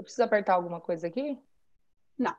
Eu preciso apertar alguma coisa aqui? Não.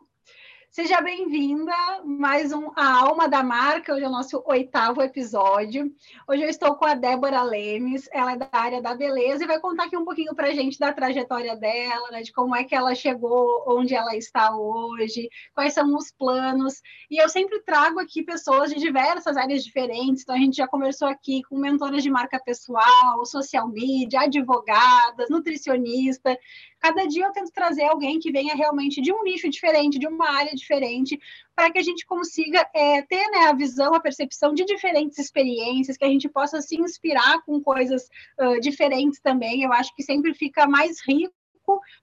Seja bem-vinda mais um A Alma da Marca, hoje é o nosso oitavo episódio. Hoje eu estou com a Débora Lemes, ela é da área da beleza e vai contar aqui um pouquinho para a gente da trajetória dela, né, de como é que ela chegou onde ela está hoje, quais são os planos. E eu sempre trago aqui pessoas de diversas áreas diferentes, então a gente já conversou aqui com mentoras de marca pessoal, social media, advogadas, nutricionista, Cada dia eu tento trazer alguém que venha realmente de um nicho diferente, de uma área diferente, para que a gente consiga é, ter né, a visão, a percepção de diferentes experiências, que a gente possa se inspirar com coisas uh, diferentes também. Eu acho que sempre fica mais rico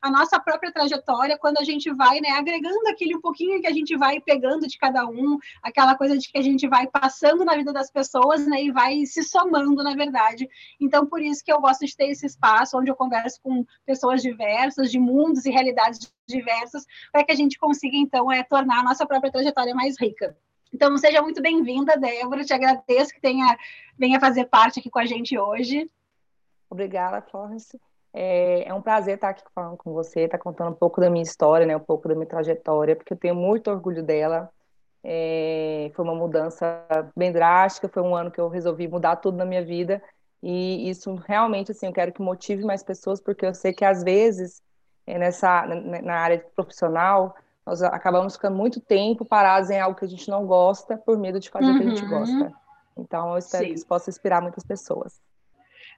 a nossa própria trajetória quando a gente vai né, agregando aquele um pouquinho que a gente vai pegando de cada um, aquela coisa de que a gente vai passando na vida das pessoas né, e vai se somando, na verdade. Então, por isso que eu gosto de ter esse espaço onde eu converso com pessoas diversas, de mundos e realidades diversas, para que a gente consiga, então, é, tornar a nossa própria trajetória mais rica. Então, seja muito bem-vinda, Débora. Te agradeço que tenha, venha fazer parte aqui com a gente hoje. Obrigada, Florence. É, é, um prazer estar aqui falando com você, estar contando um pouco da minha história, né, um pouco da minha trajetória, porque eu tenho muito orgulho dela. É, foi uma mudança bem drástica, foi um ano que eu resolvi mudar tudo na minha vida, e isso realmente, assim, eu quero que motive mais pessoas, porque eu sei que às vezes, é, nessa, na área profissional, nós acabamos ficando muito tempo parados em algo que a gente não gosta, por medo de fazer uhum. o que a gente uhum. gosta. Então, eu espero Sim. que isso possa inspirar muitas pessoas.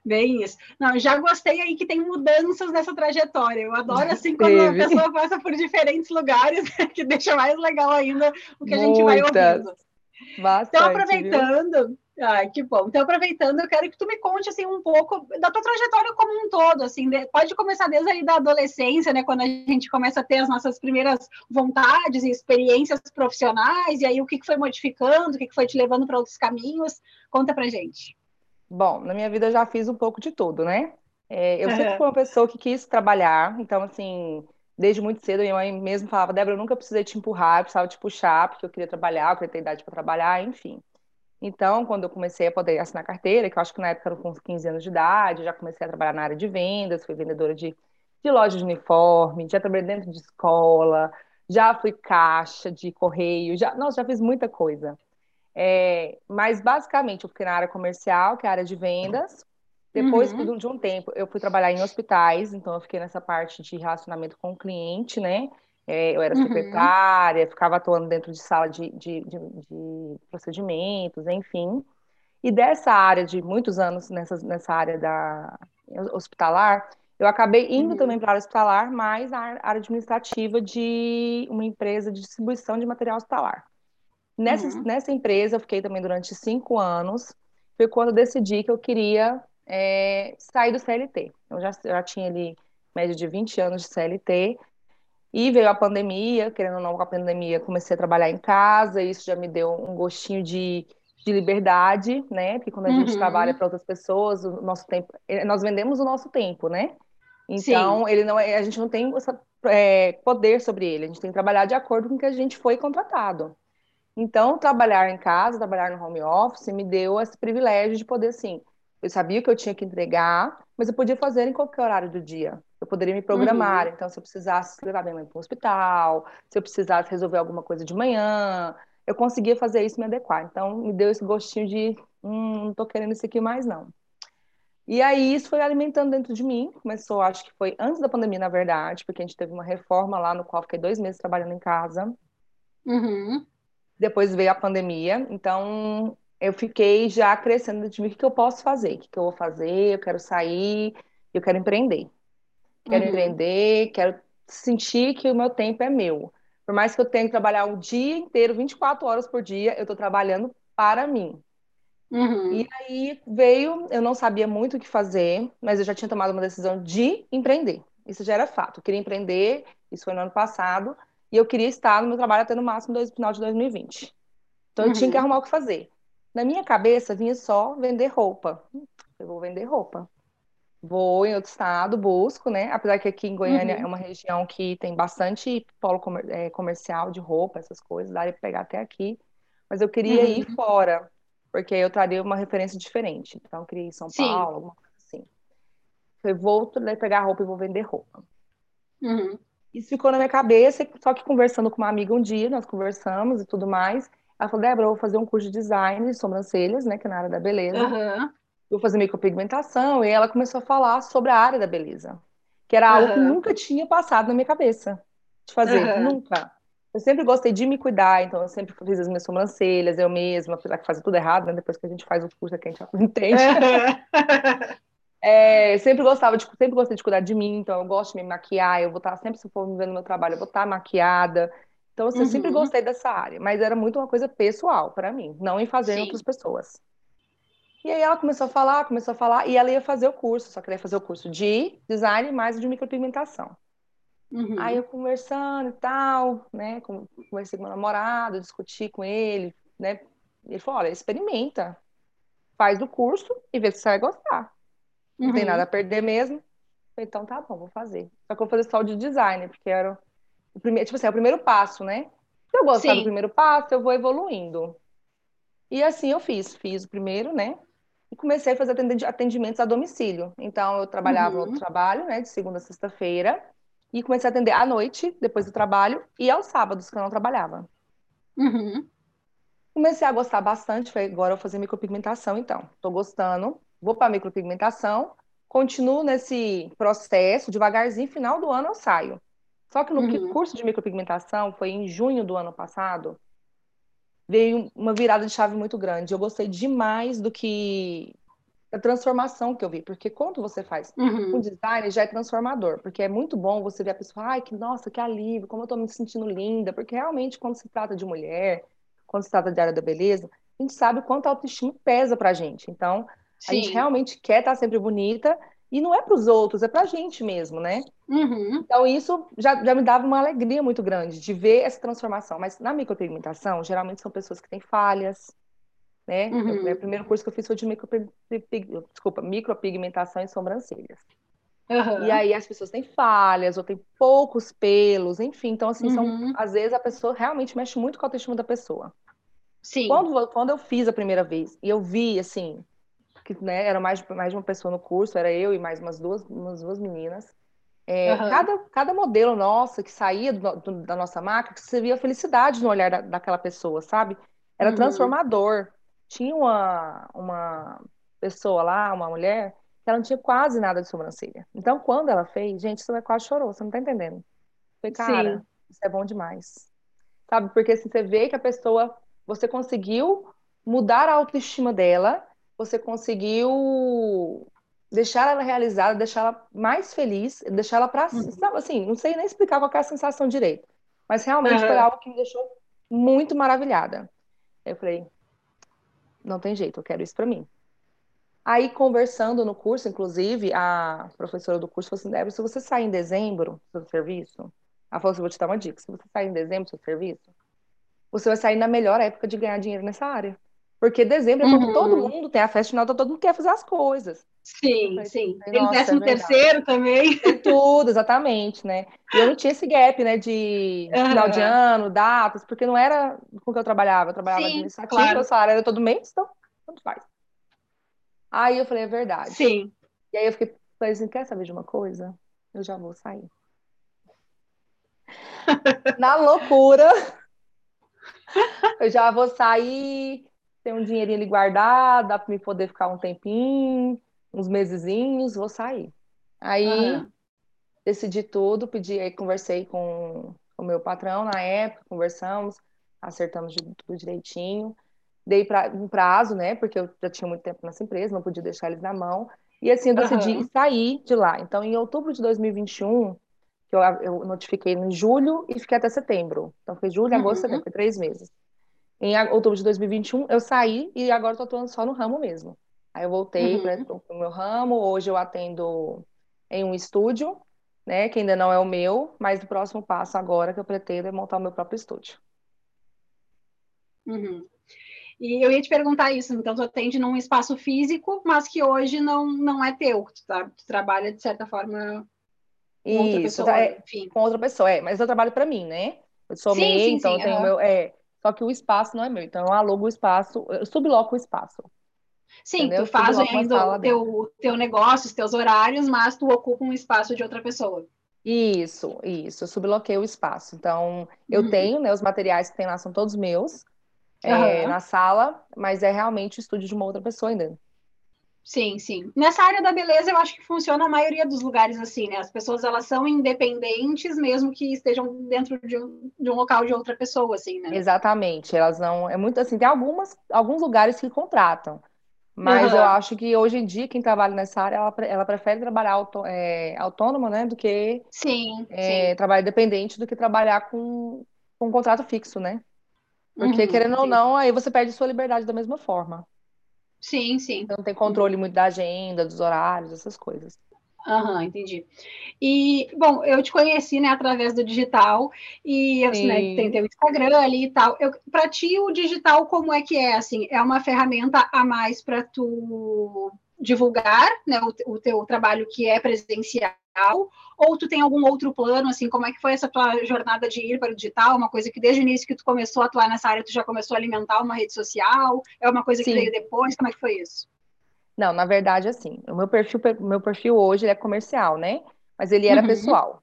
Bem isso. Não, já gostei aí que tem mudanças nessa trajetória. Eu adoro assim quando a pessoa passa por diferentes lugares, que deixa mais legal ainda o que Muitas. a gente vai ouvindo. Bastante, então, aproveitando, Ai, que bom. Então, aproveitando, eu quero que tu me conte assim um pouco da tua trajetória como um todo, assim, de, pode começar desde ali da adolescência, né, quando a gente começa a ter as nossas primeiras vontades e experiências profissionais, e aí o que, que foi modificando, o que, que foi te levando para outros caminhos. Conta pra gente. Bom, na minha vida eu já fiz um pouco de tudo, né? É, eu uhum. sempre fui uma pessoa que quis trabalhar, então, assim, desde muito cedo, minha mãe mesmo falava, Débora, eu nunca precisei te empurrar, eu precisava te puxar, porque eu queria trabalhar, eu queria ter idade para trabalhar, enfim. Então, quando eu comecei a poder assinar carteira, que eu acho que na época era com 15 anos de idade, já comecei a trabalhar na área de vendas, fui vendedora de, de loja de uniforme, já trabalhei dentro de escola, já fui caixa de correio, já, nossa, já fiz muita coisa. É, mas basicamente eu fiquei na área comercial, que é a área de vendas. Depois uhum. de um tempo, eu fui trabalhar em hospitais, então eu fiquei nessa parte de relacionamento com o cliente, né? É, eu era uhum. secretária, ficava atuando dentro de sala de, de, de, de, procedimentos, enfim. E dessa área de muitos anos nessa, nessa área da hospitalar, eu acabei indo uhum. também para a área hospitalar, mas na área administrativa de uma empresa de distribuição de material hospitalar. Nessa, uhum. nessa empresa, eu fiquei também durante cinco anos. Foi quando eu decidi que eu queria é, sair do CLT. Eu já, já tinha ali média de 20 anos de CLT. E veio a pandemia, querendo ou não, com a pandemia, comecei a trabalhar em casa. E isso já me deu um gostinho de, de liberdade, né? Porque quando a uhum. gente trabalha para outras pessoas, o nosso tempo, eh, nós vendemos o nosso tempo, né? Então, Sim. ele não é, a gente não tem essa, é, poder sobre ele. A gente tem que trabalhar de acordo com o que a gente foi contratado. Então, trabalhar em casa, trabalhar no home office, me deu esse privilégio de poder, assim, eu sabia que eu tinha que entregar, mas eu podia fazer em qualquer horário do dia. Eu poderia me programar. Uhum. Então, se eu precisasse levar minha mãe para o hospital, se eu precisasse resolver alguma coisa de manhã, eu conseguia fazer isso e me adequar. Então, me deu esse gostinho de, hum, não tô querendo isso aqui mais, não. E aí, isso foi alimentando dentro de mim. Começou, acho que foi antes da pandemia, na verdade, porque a gente teve uma reforma lá no qual fiquei dois meses trabalhando em casa. Uhum. Depois veio a pandemia, então eu fiquei já crescendo de mim, o que eu posso fazer, o que eu vou fazer, eu quero sair, eu quero empreender. Quero uhum. empreender, quero sentir que o meu tempo é meu. Por mais que eu tenha que trabalhar o dia inteiro, 24 horas por dia, eu estou trabalhando para mim. Uhum. E aí veio, eu não sabia muito o que fazer, mas eu já tinha tomado uma decisão de empreender. Isso já era fato. Eu queria empreender, isso foi no ano passado e eu queria estar no meu trabalho até no máximo no final de 2020. Então eu tinha que uhum. arrumar o que fazer. Na minha cabeça vinha só vender roupa. Eu vou vender roupa. Vou em outro estado, busco, né? Apesar que aqui em Goiânia uhum. é uma região que tem bastante polo comer é, comercial de roupa, essas coisas, daria para pegar até aqui. Mas eu queria uhum. ir fora, porque eu traria uma referência diferente. Então eu queria ir em São Sim. Paulo, alguma coisa assim. Eu vou pegar roupa e vou vender roupa. Uhum. Isso ficou na minha cabeça, só que conversando com uma amiga um dia, nós conversamos e tudo mais. Ela falou, Débora, eu vou fazer um curso de design de sobrancelhas, né, que é na área da beleza. Uhum. Vou fazer micropigmentação. E ela começou a falar sobre a área da beleza, que era algo uhum. que nunca tinha passado na minha cabeça de fazer, uhum. nunca. Eu sempre gostei de me cuidar, então eu sempre fiz as minhas sobrancelhas, eu mesma, apesar que fazia tudo errado, né? Depois que a gente faz o curso aqui, a gente entende. É, sempre gostava de, sempre gostei de cuidar de mim, então eu gosto de me maquiar, eu vou estar sempre, se for me vendo no meu trabalho, eu vou estar maquiada. Então, assim, uhum. eu sempre uhum. gostei dessa área, mas era muito uma coisa pessoal para mim, não em fazer em outras pessoas. E aí ela começou a falar, começou a falar, e ela ia fazer o curso, só que ela ia fazer o curso de design mais de micropigmentação. Uhum. Aí eu conversando e tal, né? Conversei com meu namorado, discuti com ele, né? Ele falou: olha, experimenta, faz o curso e vê se você vai gostar. Não uhum. tem nada a perder mesmo. Então tá bom, vou fazer. Só que eu vou fazer só o de design, porque era o primeiro, tipo assim, é o primeiro passo, né? Se eu gostar Sim. do primeiro passo, eu vou evoluindo. E assim eu fiz, fiz o primeiro, né? E comecei a fazer atendimentos a domicílio. Então eu trabalhava uhum. no trabalho, né, de segunda a sexta-feira, e comecei a atender à noite, depois do trabalho, e aos sábados, que eu não trabalhava. Uhum. Comecei a gostar bastante, falei, agora eu vou fazer micropigmentação, então. Tô gostando, vou para micropigmentação, continuo nesse processo, devagarzinho, final do ano eu saio. Só que no uhum. curso de micropigmentação, foi em junho do ano passado, veio uma virada de chave muito grande. Eu gostei demais do que a transformação que eu vi, porque quando você faz uhum. um design já é transformador, porque é muito bom você ver a pessoa, ai, que nossa, que alívio, como eu tô me sentindo linda, porque realmente quando se trata de mulher, quando se trata de área da beleza, a gente sabe o quanto a autoestima pesa pra gente. Então, Sim. a gente realmente quer estar sempre bonita e não é para os outros, é para a gente mesmo, né? Uhum. Então, isso já, já me dava uma alegria muito grande de ver essa transformação. Mas na micropigmentação, geralmente são pessoas que têm falhas, né? Uhum. Eu, o primeiro curso que eu fiz foi de desculpa, micropigmentação em sobrancelhas. Uhum. E aí as pessoas têm falhas ou têm poucos pelos, enfim. Então, assim, são, uhum. às vezes a pessoa realmente mexe muito com a autoestima da pessoa. Sim. Quando, quando eu fiz a primeira vez e eu vi, assim, que né, era mais, mais de uma pessoa no curso, era eu e mais umas duas, umas duas meninas. É, uhum. cada, cada modelo nossa que saía do, do, da nossa marca, você via felicidade no olhar da, daquela pessoa, sabe? Era uhum. transformador tinha uma, uma pessoa lá, uma mulher, que ela não tinha quase nada de sobrancelha. Então, quando ela fez, gente, você quase chorou, você não tá entendendo. Foi, cara, Sim. isso é bom demais. Sabe? Porque assim, você vê que a pessoa, você conseguiu mudar a autoestima dela, você conseguiu deixar ela realizada, deixar ela mais feliz, deixar ela pra. Uhum. Assim, não sei nem explicar qual é a sensação direito. Mas realmente uhum. foi algo que me deixou muito maravilhada. Eu falei, não tem jeito, eu quero isso para mim. Aí, conversando no curso, inclusive, a professora do curso falou assim: Débora, se você sair em dezembro do seu serviço, ela falou assim: vou te dar uma dica. Se você sair em dezembro do seu serviço, você vai sair na melhor época de ganhar dinheiro nessa área. Porque dezembro é quando uhum. todo mundo tem a festa final, todo mundo quer fazer as coisas. Sim, falei, sim. Tem décimo é terceiro também. Tem tudo, exatamente, né? E eu não tinha esse gap, né, de uhum. final de ano, datas, porque não era com que eu trabalhava. Eu trabalhava sim, administrativo, claro. o salário era todo mês, então, tanto faz. Aí eu falei, é verdade. Sim. E aí eu fiquei, falei assim, quer saber de uma coisa? Eu já vou sair. Na loucura, eu já vou sair tem um dinheirinho ali guardado, dá para me poder ficar um tempinho, uns mesezinhos, vou sair. Aí uhum. decidi tudo, pedi, aí conversei com o meu patrão na época, conversamos, acertamos tudo direitinho. Dei pra, um prazo, né? Porque eu já tinha muito tempo nessa empresa, não podia deixar eles na mão. E assim eu decidi uhum. sair de lá. Então, em outubro de 2021, que eu, eu notifiquei em julho e fiquei até setembro. Então, foi julho, agosto, uhum. setembro, foi três meses. Em outubro de 2021, eu saí e agora estou atuando só no ramo mesmo. Aí eu voltei uhum. para o meu ramo. Hoje eu atendo em um estúdio, né, que ainda não é o meu, mas o próximo passo agora que eu pretendo é montar o meu próprio estúdio. Uhum. E eu ia te perguntar isso, então tu atende num espaço físico, mas que hoje não, não é teu, tu, tá, tu trabalha de certa forma com outra pessoa, é, enfim. Com outra pessoa, é, mas eu trabalho para mim, né? Eu sou sim, sim, então sim, eu tenho uhum. meu, é, só que o espaço não é meu, então eu alugo o espaço, eu subloco o espaço. Sim, entendeu? tu faz ainda o teu, teu negócio, os teus horários, mas tu ocupa um espaço de outra pessoa. Isso, isso. Eu subloqueio o espaço. Então, eu uhum. tenho, né, os materiais que tem lá são todos meus, é, na sala, mas é realmente o estúdio de uma outra pessoa ainda. Sim, sim. Nessa área da beleza, eu acho que funciona a maioria dos lugares assim, né? As pessoas, elas são independentes, mesmo que estejam dentro de um, de um local de outra pessoa, assim, né? Exatamente. Elas não... É muito assim, tem algumas, alguns lugares que contratam, mas uhum. eu acho que hoje em dia, quem trabalha nessa área, ela, ela prefere trabalhar auto, é, autônoma, né? Do que... Sim, é, sim. Trabalhar independente do que trabalhar com, com um contrato fixo, né? Porque, uhum, querendo sim. ou não, aí você perde sua liberdade da mesma forma. Sim, sim. Então, não tem controle muito da agenda, dos horários, essas coisas. Aham, uhum, entendi. E, bom, eu te conheci, né, através do digital, e eu né, tem teu Instagram ali e tal. Para ti, o digital, como é que é, assim? É uma ferramenta a mais para tu divulgar, né, o, o teu trabalho que é presencial, ou tu tem algum outro plano, assim, como é que foi essa tua jornada de ir para o digital? Uma coisa que desde o início que tu começou a atuar nessa área, tu já começou a alimentar uma rede social? É uma coisa Sim. que veio depois? Como é que foi isso? Não, na verdade, assim, o meu perfil, meu perfil hoje é comercial, né? Mas ele era uhum. pessoal.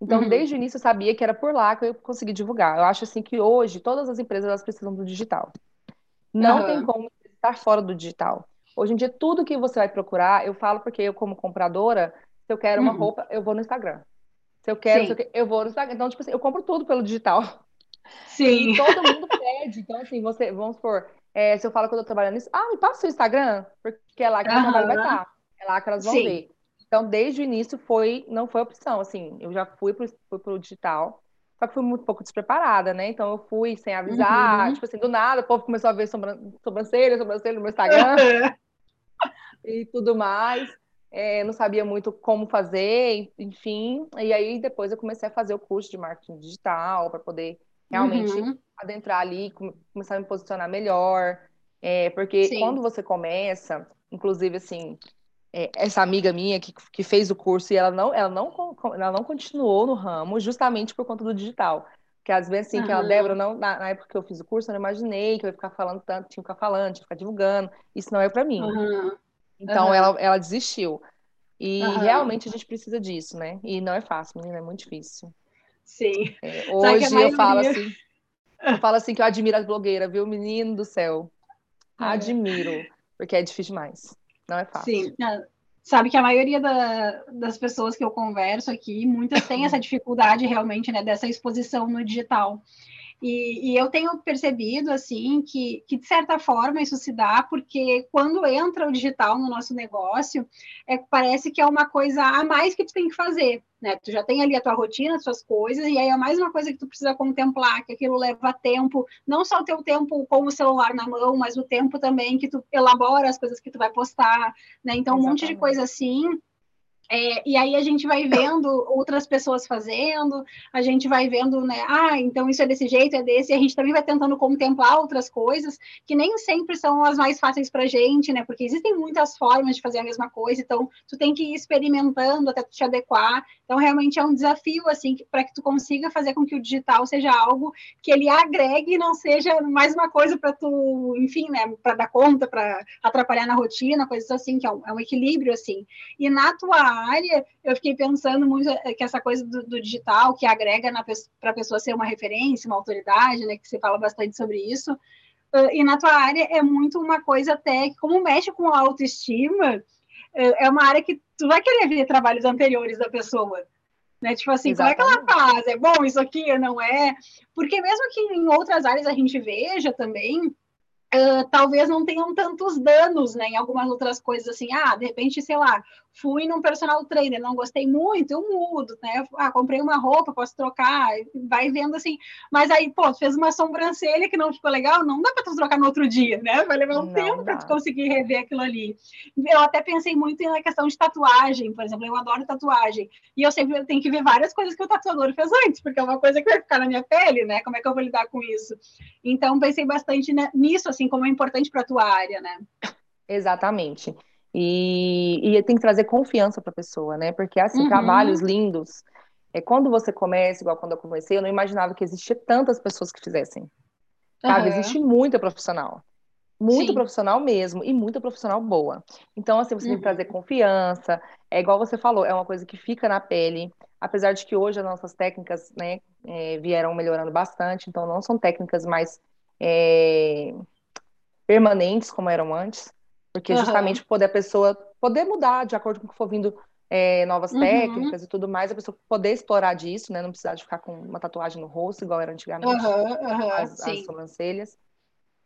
Então, uhum. desde o início eu sabia que era por lá que eu consegui divulgar. Eu acho assim que hoje todas as empresas elas precisam do digital. Não uhum. tem como estar fora do digital. Hoje em dia, tudo que você vai procurar, eu falo porque eu, como compradora, se eu quero uma uhum. roupa, eu vou no Instagram. Se eu quero, eu, eu vou no Instagram. Então, tipo assim, eu compro tudo pelo digital. Sim. E todo mundo pede. Então, assim, você, vamos supor, é, se eu falo que eu tô trabalhando nisso, ah, me passa o Instagram, porque é lá que uhum. o trabalho vai estar. É lá que elas vão Sim. ver. Então, desde o início, foi, não foi opção. Assim, eu já fui pro, fui pro digital, só que fui muito pouco despreparada, né? Então, eu fui sem avisar, uhum. tipo assim, do nada, o povo começou a ver sobrancelha, sobrancelha no meu Instagram. E tudo mais é, não sabia muito como fazer, enfim. E aí depois eu comecei a fazer o curso de marketing digital para poder realmente uhum. adentrar ali, começar a me posicionar melhor. É, porque Sim. quando você começa, inclusive assim, é, essa amiga minha que, que fez o curso e ela não, ela, não, ela não continuou no ramo justamente por conta do digital. Porque às vezes, assim, uhum. que ela, Débora, não, na, na, época que eu fiz o curso, eu não imaginei que eu ia ficar falando tanto, tinha que ficar falando, tinha que ficar divulgando. Isso não é para mim. Uhum. Então, uhum. ela, ela desistiu. E uhum. realmente a gente precisa disso, né? E não é fácil, menina, é muito difícil. Sim. É, hoje maioria... eu falo assim, eu falo assim que eu admiro as blogueiras, viu? Menino do céu. Admiro, porque é difícil demais. Não é fácil. Sim. Sabe que a maioria da, das pessoas que eu converso aqui, muitas têm essa dificuldade realmente, né, dessa exposição no digital. E, e, eu tenho percebido, assim, que, que de certa forma isso se dá porque quando entra o digital no nosso negócio, é, parece que é uma coisa a mais que tu tem que fazer, né? Tu já tem ali a tua rotina, as tuas coisas, e aí é mais uma coisa que tu precisa contemplar, que aquilo leva tempo, não só o teu tempo com o celular na mão, mas o tempo também que tu elabora as coisas que tu vai postar, né? Então, Exatamente. um monte de coisa assim é, e aí a gente vai vendo outras pessoas fazendo, a gente vai vendo, né? Ah, então isso é desse jeito, é desse, e a gente também vai tentando contemplar outras coisas que nem sempre são as mais fáceis para gente, né? Porque existem muitas formas de fazer a mesma coisa, então tu tem que ir experimentando até tu te adequar. Então realmente é um desafio assim para que tu consiga fazer com que o digital seja algo que ele agregue e não seja mais uma coisa para tu, enfim, né? Para dar conta, para atrapalhar na rotina, coisas assim que é um, é um equilíbrio assim. E na tua área, eu fiquei pensando muito eh, que essa coisa do, do digital, que agrega para a pessoa ser uma referência, uma autoridade, né, que você fala bastante sobre isso, uh, e na tua área é muito uma coisa até que, como mexe com a autoestima, uh, é uma área que tu vai querer ver trabalhos anteriores da pessoa. Né? Tipo assim, Exatamente. como é que ela faz? É bom isso aqui? Não é? Porque mesmo que em outras áreas a gente veja também, Uh, talvez não tenham tantos danos, né? Em algumas outras coisas, assim, ah, de repente, sei lá, fui num personal trainer, não gostei muito, eu mudo, né? Ah, comprei uma roupa, posso trocar, vai vendo assim. Mas aí, pô, fez uma sobrancelha que não ficou legal, não dá para tu trocar no outro dia, né? Vai levar um não tempo para tu conseguir rever aquilo ali. Eu até pensei muito na questão de tatuagem, por exemplo, eu adoro tatuagem. E eu sempre tenho que ver várias coisas que o tatuador fez antes, porque é uma coisa que vai ficar na minha pele, né? Como é que eu vou lidar com isso? Então, pensei bastante nisso, assim, como é importante para tua área, né? Exatamente. E, e tem que trazer confiança para a pessoa, né? Porque, assim, uhum. trabalhos lindos. É, quando você começa, igual quando eu comecei, eu não imaginava que existia tantas pessoas que fizessem. Sabe? Uhum. Existe muita profissional. Muito Sim. profissional mesmo, e muita profissional boa. Então, assim, você uhum. tem que trazer uhum. confiança. É igual você falou, é uma coisa que fica na pele. apesar de que hoje as nossas técnicas né, é, vieram melhorando bastante, então não são técnicas mais é, permanentes como eram antes, porque uhum. justamente poder a pessoa poder mudar de acordo com o que for vindo é, novas uhum. técnicas e tudo mais, a pessoa poder explorar disso, né? Não precisar de ficar com uma tatuagem no rosto, igual era antigamente, uhum, as, as sobrancelhas.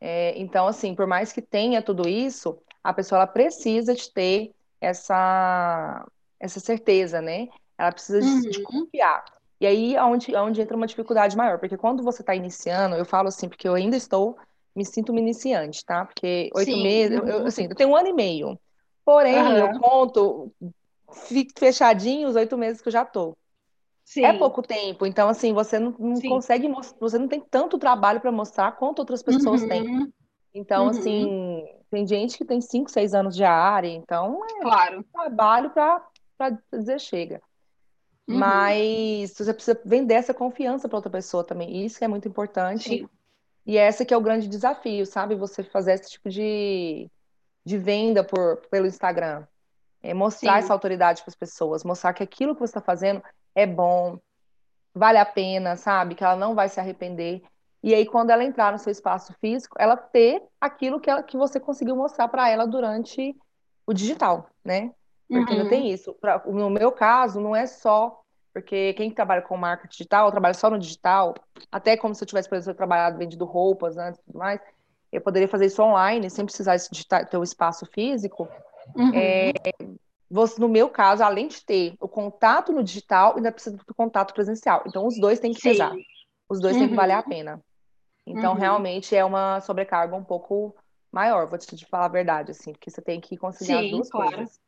É, então, assim, por mais que tenha tudo isso, a pessoa ela precisa de ter essa, essa certeza, né? Ela precisa de, de uhum. confiar. E aí é onde, é onde entra uma dificuldade maior, porque quando você está iniciando, eu falo assim, porque eu ainda estou, me sinto uma iniciante, tá? Porque oito meses, eu, eu, assim, eu tenho um ano e meio. Porém, uhum. eu conto fechadinho os oito meses que eu já tô. Sim. É pouco tempo, então assim, você não, não consegue você não tem tanto trabalho para mostrar quanto outras pessoas uhum. têm. Então, uhum. assim, tem gente que tem cinco, seis anos de área, então é claro. trabalho para dizer chega. Uhum. Mas você precisa vender essa confiança para outra pessoa também. Isso que é muito importante. Sim. E esse que é o grande desafio, sabe? Você fazer esse tipo de, de venda por, pelo Instagram. É mostrar Sim. essa autoridade para as pessoas, mostrar que aquilo que você está fazendo é bom, vale a pena, sabe? Que ela não vai se arrepender. E aí, quando ela entrar no seu espaço físico, ela ter aquilo que, ela, que você conseguiu mostrar para ela durante o digital, né? Porque uhum. não tem isso. Pra, no meu caso, não é só porque quem trabalha com marketing digital, trabalha só no digital, até como se eu tivesse, por exemplo, trabalhado vendido roupas antes e tudo mais, eu poderia fazer isso online, sem precisar ter o espaço físico. Uhum. É, você, no meu caso, além de ter o contato no digital, ainda precisa do contato presencial. Então, os dois têm que Sim. pesar. Os dois uhum. têm que valer a uhum. pena. Então, uhum. realmente, é uma sobrecarga um pouco maior, vou te falar a verdade, assim, porque você tem que conciliar Sim, as duas claro. coisas.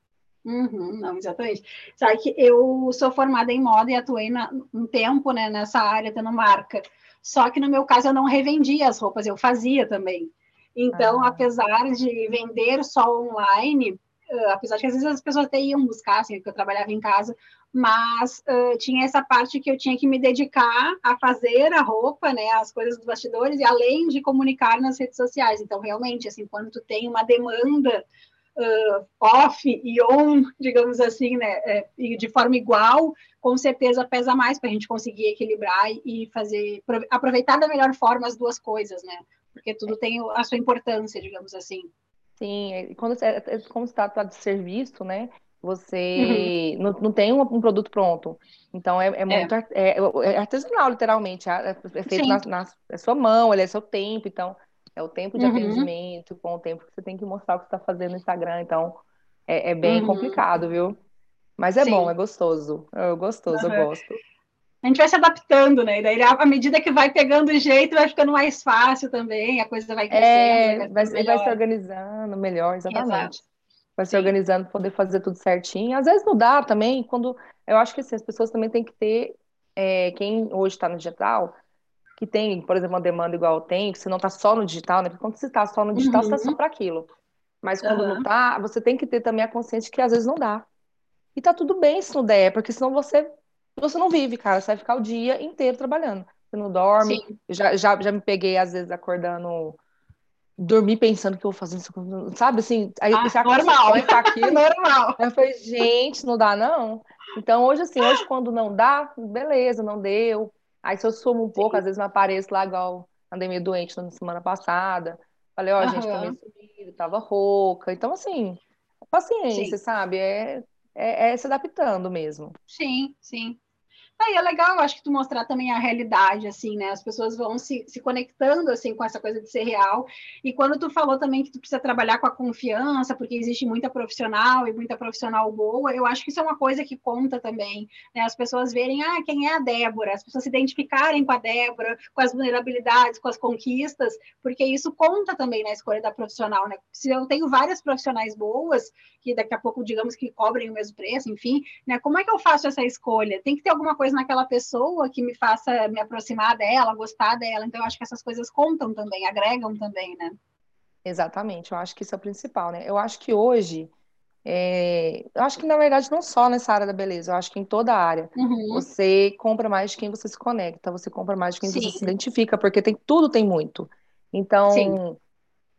Uhum, não, exatamente. Sabe que eu sou formada em moda e atuei na, um tempo né, nessa área, tendo marca. Só que no meu caso eu não revendia as roupas, eu fazia também. Então, ah. apesar de vender só online, uh, apesar de que às vezes as pessoas até iam buscar, assim, porque eu trabalhava em casa, mas uh, tinha essa parte que eu tinha que me dedicar a fazer a roupa, né, as coisas dos bastidores, e além de comunicar nas redes sociais. Então, realmente, assim, quando tu tem uma demanda uh, off e on, digamos assim, né, é, de forma igual, com certeza pesa mais para a gente conseguir equilibrar e fazer aproveitar da melhor forma as duas coisas, né? Porque tudo tem a sua importância, digamos assim. Sim, é, quando você, é, como se trata de serviço, né? Você uhum. não, não tem um, um, produto pronto. Então é, é muito é. é artesanal, literalmente. É, feito na, na, na, sua mão, ele é seu tempo. Então, é o tempo de uhum. atendimento, com o tempo que você tem que mostrar o que você está fazendo no Instagram. Então, é, é bem uhum. complicado, viu? Mas é Sim. bom, é gostoso. É gostoso, uhum. eu gosto. A gente vai se adaptando, né? E daí, à medida que vai pegando o jeito, vai ficando mais fácil também, a coisa vai crescendo. É, vai, vai, vai se organizando melhor, exatamente. Exato. Vai Sim. se organizando, poder fazer tudo certinho. Às vezes não dá também, quando. Eu acho que assim, as pessoas também têm que ter. É, quem hoje está no digital, que tem, por exemplo, uma demanda igual tem, que você não está só no digital, né? Porque quando você está só no digital, uhum. você está só para aquilo. Mas quando uhum. não está, você tem que ter também a consciência de que às vezes não dá. E tá tudo bem se não der, porque senão você você não vive, cara. Você vai ficar o dia inteiro trabalhando. Você não dorme. Já, já, já me peguei, às vezes, acordando dormir pensando que eu vou fazer isso, sabe assim, aí ah, você normal, é aquilo, normal. Aí eu falei, gente, não dá não. Então hoje assim, hoje quando não dá, beleza, não deu. Aí se eu sumo um pouco, Sim. às vezes não apareço lá igual andei meio doente na semana passada. Falei, ó, oh, gente, tô meio sumido, tava rouca. Então, assim, paciência, sim. sabe? É, é, é, se adaptando mesmo. Sim, sim. Aí é legal, acho que tu mostrar também a realidade, assim, né? As pessoas vão se, se conectando, assim, com essa coisa de ser real. E quando tu falou também que tu precisa trabalhar com a confiança, porque existe muita profissional e muita profissional boa, eu acho que isso é uma coisa que conta também, né? As pessoas verem, ah, quem é a Débora? As pessoas se identificarem com a Débora, com as vulnerabilidades, com as conquistas, porque isso conta também na escolha da profissional, né? Se eu tenho várias profissionais boas, que daqui a pouco, digamos que cobrem o mesmo preço, enfim, né? Como é que eu faço essa escolha? Tem que ter alguma coisa naquela pessoa que me faça me aproximar dela, gostar dela. Então, eu acho que essas coisas contam também, agregam também, né? Exatamente, eu acho que isso é o principal, né? Eu acho que hoje, é... eu acho que na verdade não só nessa área da beleza, eu acho que em toda a área, uhum. você compra mais de quem você se conecta, você compra mais de quem Sim. você se identifica, porque tem tudo tem muito. Então, Sim.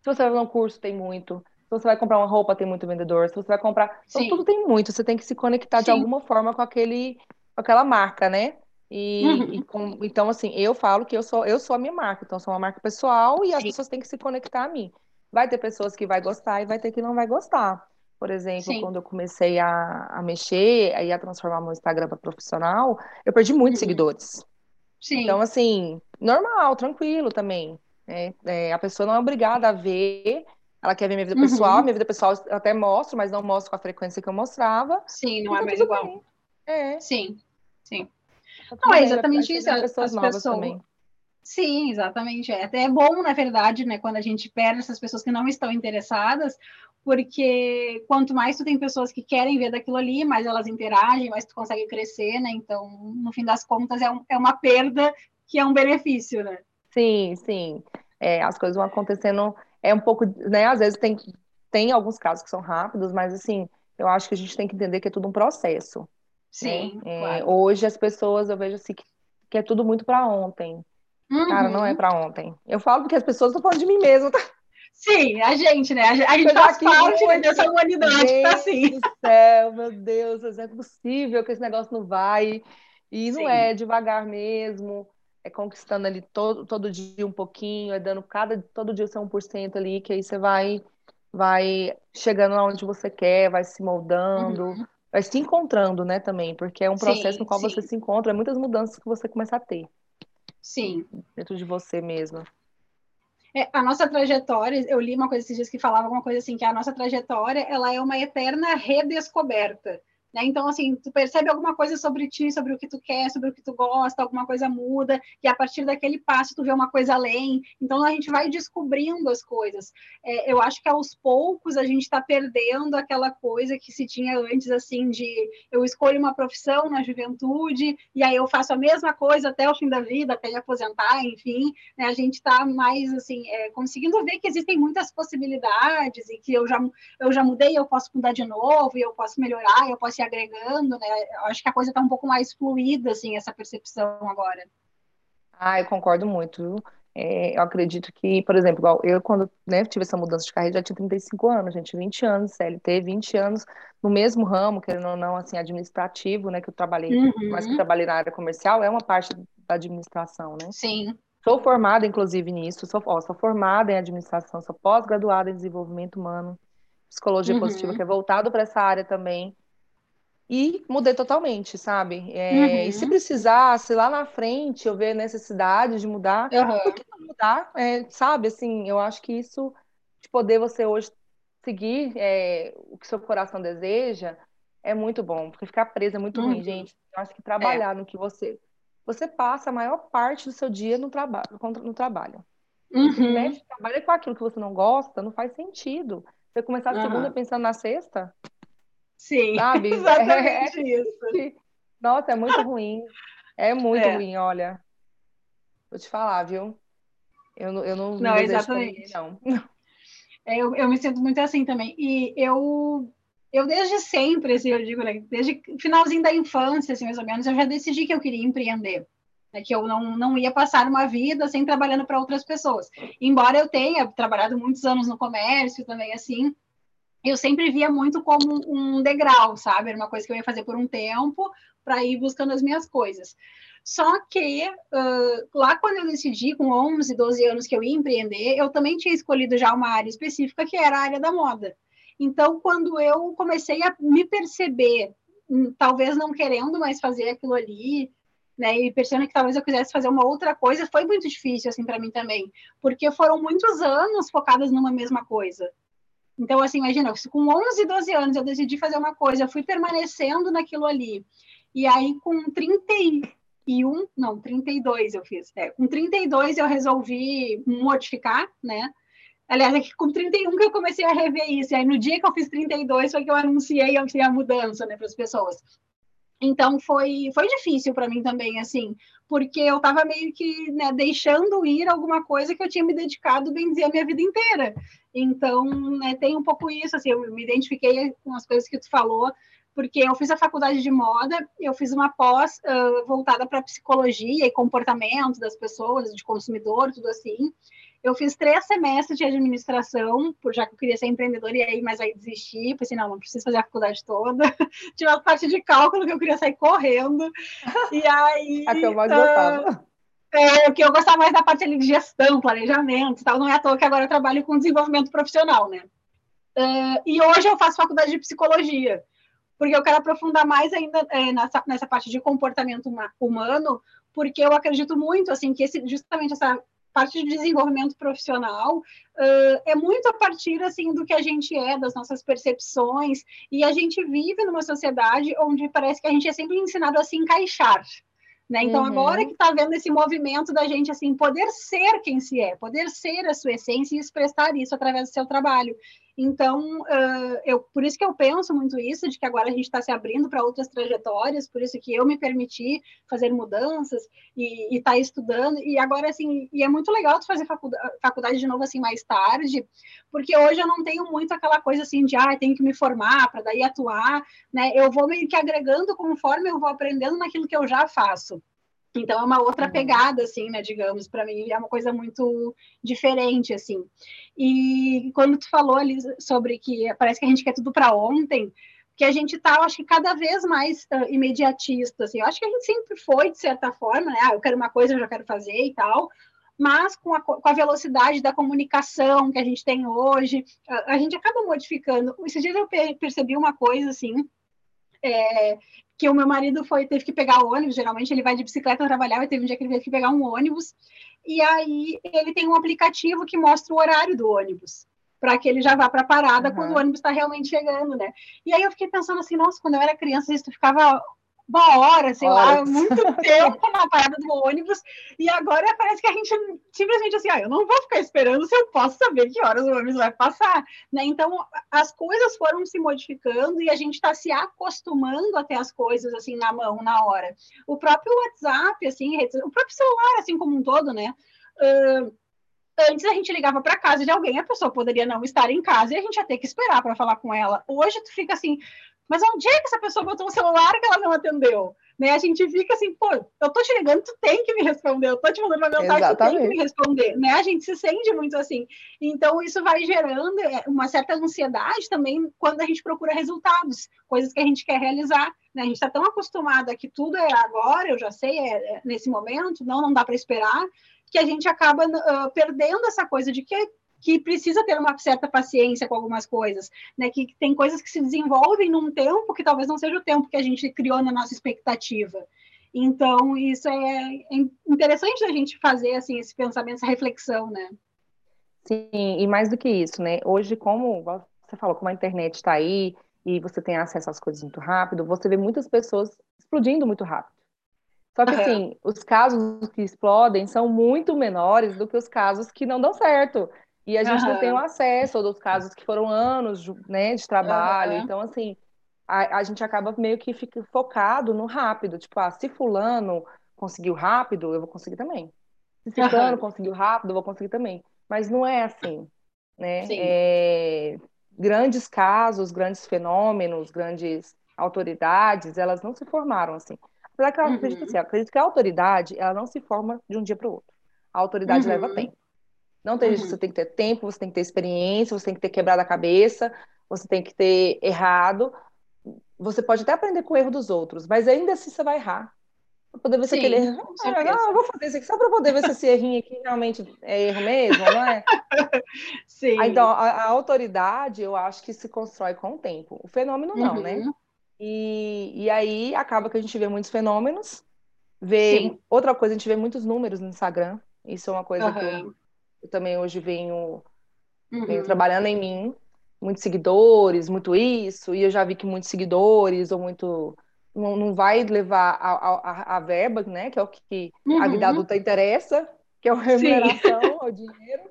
se você vai fazer um curso, tem muito. Se você vai comprar uma roupa, tem muito vendedor. Se você vai comprar. Então, tudo tem muito. Você tem que se conectar Sim. de alguma forma com aquele aquela marca, né? E, uhum. e com, então, assim, eu falo que eu sou, eu sou a minha marca, então sou uma marca pessoal e Sim. as pessoas têm que se conectar a mim. Vai ter pessoas que vai gostar e vai ter que não vai gostar. Por exemplo, Sim. quando eu comecei a, a mexer e a transformar meu Instagram para profissional, eu perdi muitos uhum. seguidores. Sim. Então, assim, normal, tranquilo também. É, é, a pessoa não é obrigada a ver, ela quer ver minha vida uhum. pessoal, minha vida pessoal eu até mostro, mas não mostro com a frequência que eu mostrava. Sim, não é então, é mais igual. Bem. É. Sim, sim. Não, é exatamente isso. Pessoas as novas pessoas... também. Sim, exatamente. É até bom, na verdade, né, quando a gente perde essas pessoas que não estão interessadas, porque quanto mais tu tem pessoas que querem ver daquilo ali, mais elas interagem, mais tu consegue crescer, né? Então, no fim das contas, é, um, é uma perda que é um benefício, né? Sim, sim. É, as coisas vão acontecendo, é um pouco, né? Às vezes tem, tem alguns casos que são rápidos, mas assim, eu acho que a gente tem que entender que é tudo um processo. Né? Sim. Né? É, Hoje as pessoas, eu vejo assim, que, que é tudo muito para ontem. Uhum. Cara, não é uhum. para ontem. Eu falo porque as pessoas estão falando de mim mesmo, tá? Sim, a gente, né? A gente faz parte muito... dessa humanidade gente tá assim. Do céu, meu Deus, é possível que esse negócio não vai. E não Sim. é devagar mesmo, é conquistando ali todo, todo dia um pouquinho, é dando cada todo dia o seu 1% ali, que aí você vai vai chegando aonde você quer, vai se moldando, uhum. Vai se encontrando, né, também, porque é um processo sim, no qual sim. você se encontra, é muitas mudanças que você começa a ter. Sim. Dentro de você mesma. É, a nossa trajetória, eu li uma coisa esses dias que falava alguma coisa assim, que a nossa trajetória, ela é uma eterna redescoberta. Né? Então, assim, tu percebe alguma coisa sobre ti, sobre o que tu quer, sobre o que tu gosta, alguma coisa muda, e a partir daquele passo tu vê uma coisa além. Então, a gente vai descobrindo as coisas. É, eu acho que aos poucos a gente está perdendo aquela coisa que se tinha antes, assim, de eu escolho uma profissão na juventude, e aí eu faço a mesma coisa até o fim da vida, até me aposentar, enfim. Né? A gente está mais, assim, é, conseguindo ver que existem muitas possibilidades e que eu já, eu já mudei, eu posso mudar de novo, e eu posso melhorar, eu posso agregando, né? Eu acho que a coisa está um pouco mais fluida, assim, essa percepção agora. Ah, eu concordo muito. É, eu acredito que, por exemplo, igual eu, quando né, tive essa mudança de carreira, já tinha 35 anos, gente, 20 anos, CLT, 20 anos no mesmo ramo, querendo ou não, assim, administrativo, né, que eu trabalhei, uhum. mas que trabalhei na área comercial, é uma parte da administração, né? Sim. Sou formada, inclusive, nisso, sou, ó, sou formada em administração, sou pós-graduada em desenvolvimento humano, psicologia uhum. positiva, que é voltado para essa área também, e mudei totalmente, sabe? É, uhum. E se precisasse lá na frente eu ver necessidade de mudar, uhum. por que não mudar? É, sabe, assim, eu acho que isso de poder você hoje seguir é, o que seu coração deseja é muito bom, porque ficar preso é muito uhum. ruim, gente. Eu acho que trabalhar é. no que você você passa a maior parte do seu dia no trabalho, no trabalho. Uhum. Né? Trabalha com aquilo que você não gosta, não faz sentido. Você começar a segunda pensando na sexta, Sim, sabe? exatamente é, isso. Nossa, é muito ruim. É muito é. ruim, olha. Vou te falar, viu? Eu, eu não Não, exatamente. Ninguém, não. É, eu, eu me sinto muito assim também. E eu, eu desde sempre, assim, eu digo, né, desde finalzinho da infância, assim, mais ou menos, eu já decidi que eu queria empreender. Né, que eu não, não ia passar uma vida sem trabalhando para outras pessoas. Embora eu tenha trabalhado muitos anos no comércio também, assim, eu sempre via muito como um degrau, sabe? Era uma coisa que eu ia fazer por um tempo para ir buscando as minhas coisas. Só que uh, lá quando eu decidi, com 11, 12 anos, que eu ia empreender, eu também tinha escolhido já uma área específica, que era a área da moda. Então, quando eu comecei a me perceber, hum, talvez não querendo mais fazer aquilo ali, né, e percebendo que talvez eu quisesse fazer uma outra coisa, foi muito difícil, assim, para mim também, porque foram muitos anos focadas numa mesma coisa. Então, assim, imagina, com 11, 12 anos eu decidi fazer uma coisa, eu fui permanecendo naquilo ali. E aí, com 31, não, 32 eu fiz. É, com 32 eu resolvi modificar, né? Aliás, é que com 31 que eu comecei a rever isso. E aí, no dia que eu fiz 32, foi que eu anunciei a mudança né, para as pessoas. Então foi, foi difícil para mim também, assim, porque eu estava meio que né, deixando ir alguma coisa que eu tinha me dedicado, bem dizer, a minha vida inteira. Então, né, tem um pouco isso, assim, eu me identifiquei com as coisas que tu falou, porque eu fiz a faculdade de moda, eu fiz uma pós uh, voltada para psicologia e comportamento das pessoas, de consumidor, tudo assim. Eu fiz três semestres de administração, já que eu queria ser empreendedora e aí, mas aí desisti, pensei, não, não preciso fazer a faculdade toda. Tinha uma parte de cálculo que eu queria sair correndo. E aí. a que eu mais gostava. É, que eu gostava mais da parte ali de gestão, planejamento e tal. Não é à toa que agora eu trabalho com desenvolvimento profissional, né? Uh, e hoje eu faço faculdade de psicologia, porque eu quero aprofundar mais ainda é, nessa, nessa parte de comportamento humano, porque eu acredito muito assim que esse, justamente essa parte de desenvolvimento profissional uh, é muito a partir assim do que a gente é, das nossas percepções, e a gente vive numa sociedade onde parece que a gente é sempre ensinado a se encaixar. Né? Então, uhum. agora que está vendo esse movimento da gente assim poder ser quem se é, poder ser a sua essência e expressar isso através do seu trabalho. Então, uh, eu, por isso que eu penso muito isso, de que agora a gente está se abrindo para outras trajetórias, por isso que eu me permiti fazer mudanças e estar tá estudando. E agora, assim, e é muito legal tu fazer faculdade, faculdade de novo, assim, mais tarde, porque hoje eu não tenho muito aquela coisa, assim, de, ah, tenho que me formar para daí atuar, né? Eu vou meio que agregando conforme eu vou aprendendo naquilo que eu já faço. Então é uma outra uhum. pegada, assim, né? Digamos, para mim é uma coisa muito diferente, assim. E quando tu falou ali sobre que parece que a gente quer tudo para ontem, que a gente tá, acho que cada vez mais uh, imediatista, assim. Eu acho que a gente sempre foi de certa forma, né? Ah, eu quero uma coisa, eu já quero fazer e tal. Mas com a, com a velocidade da comunicação que a gente tem hoje, a, a gente acaba modificando. Esses dias eu percebi uma coisa assim, é, que o meu marido foi teve que pegar o ônibus, geralmente ele vai de bicicleta trabalhar, e teve um dia que ele teve que pegar um ônibus, e aí ele tem um aplicativo que mostra o horário do ônibus, para que ele já vá para a parada uhum. quando o ônibus está realmente chegando, né? E aí eu fiquei pensando assim, nossa, quando eu era criança, isso ficava uma hora, sei Horas. lá, muito tempo na parada do ônibus, e agora parece que a gente simplesmente assim, ah, eu não vou ficar esperando se eu posso saber que horas o ônibus vai passar, né? Então, as coisas foram se modificando e a gente está se acostumando a ter as coisas assim na mão, na hora. O próprio WhatsApp, assim, o próprio celular, assim como um todo, né? Uh, antes a gente ligava para casa de alguém, a pessoa poderia não estar em casa e a gente ia ter que esperar para falar com ela. Hoje tu fica assim, mas onde é que essa pessoa botou um celular que ela não atendeu? Né? A gente fica assim, pô, eu tô te ligando, tu tem que me responder, eu tô te mandando uma mensagem, tu tem que me responder, né? A gente se sente muito assim. Então, isso vai gerando é, uma certa ansiedade também quando a gente procura resultados, coisas que a gente quer realizar. Né? A gente está tão acostumado a que tudo é agora, eu já sei, é, é nesse momento, não, não dá para esperar, que a gente acaba uh, perdendo essa coisa de que que precisa ter uma certa paciência com algumas coisas, né? Que tem coisas que se desenvolvem num tempo que talvez não seja o tempo que a gente criou na nossa expectativa. Então, isso é, é interessante a gente fazer assim esse pensamento, essa reflexão, né? Sim, e mais do que isso, né? Hoje, como você falou, como a internet está aí e você tem acesso às coisas muito rápido, você vê muitas pessoas explodindo muito rápido. Só que, assim, os casos que explodem são muito menores do que os casos que não dão certo. E a gente uhum. não tem o acesso dos casos que foram anos né, de trabalho. Uhum. Então, assim, a, a gente acaba meio que fica focado no rápido. Tipo, ah, se fulano conseguiu rápido, eu vou conseguir também. Se fulano uhum. conseguiu rápido, eu vou conseguir também. Mas não é assim, né? É, grandes casos, grandes fenômenos, grandes autoridades, elas não se formaram assim. Apesar que eu acredito, assim, eu acredito que a autoridade, ela não se forma de um dia para o outro. A autoridade leva uhum. tempo. Não tem uhum. você tem que ter tempo, você tem que ter experiência, você tem que ter quebrado a cabeça, você tem que ter errado. Você pode até aprender com o erro dos outros, mas ainda assim você vai errar. Para poder ver se aquele erro. Ah, não, eu vou fazer isso aqui só para poder ver se esse errinho aqui realmente é erro mesmo, não é? Sim. então, a, a, autoridade, eu acho que se constrói com o tempo. O fenômeno, não, né? uhum. né? E, e aí acaba que a gente vê muitos fenômenos. Vê, Sim. outra coisa, a gente vê muitos números no Instagram. Isso é uma coisa uhum. que eu eu também hoje venho, uhum. venho trabalhando em mim, muitos seguidores, muito isso, e eu já vi que muitos seguidores ou muito não, não vai levar a, a, a, verba, né, que é o que uhum. a vida adulta interessa, que é a remuneração, o dinheiro.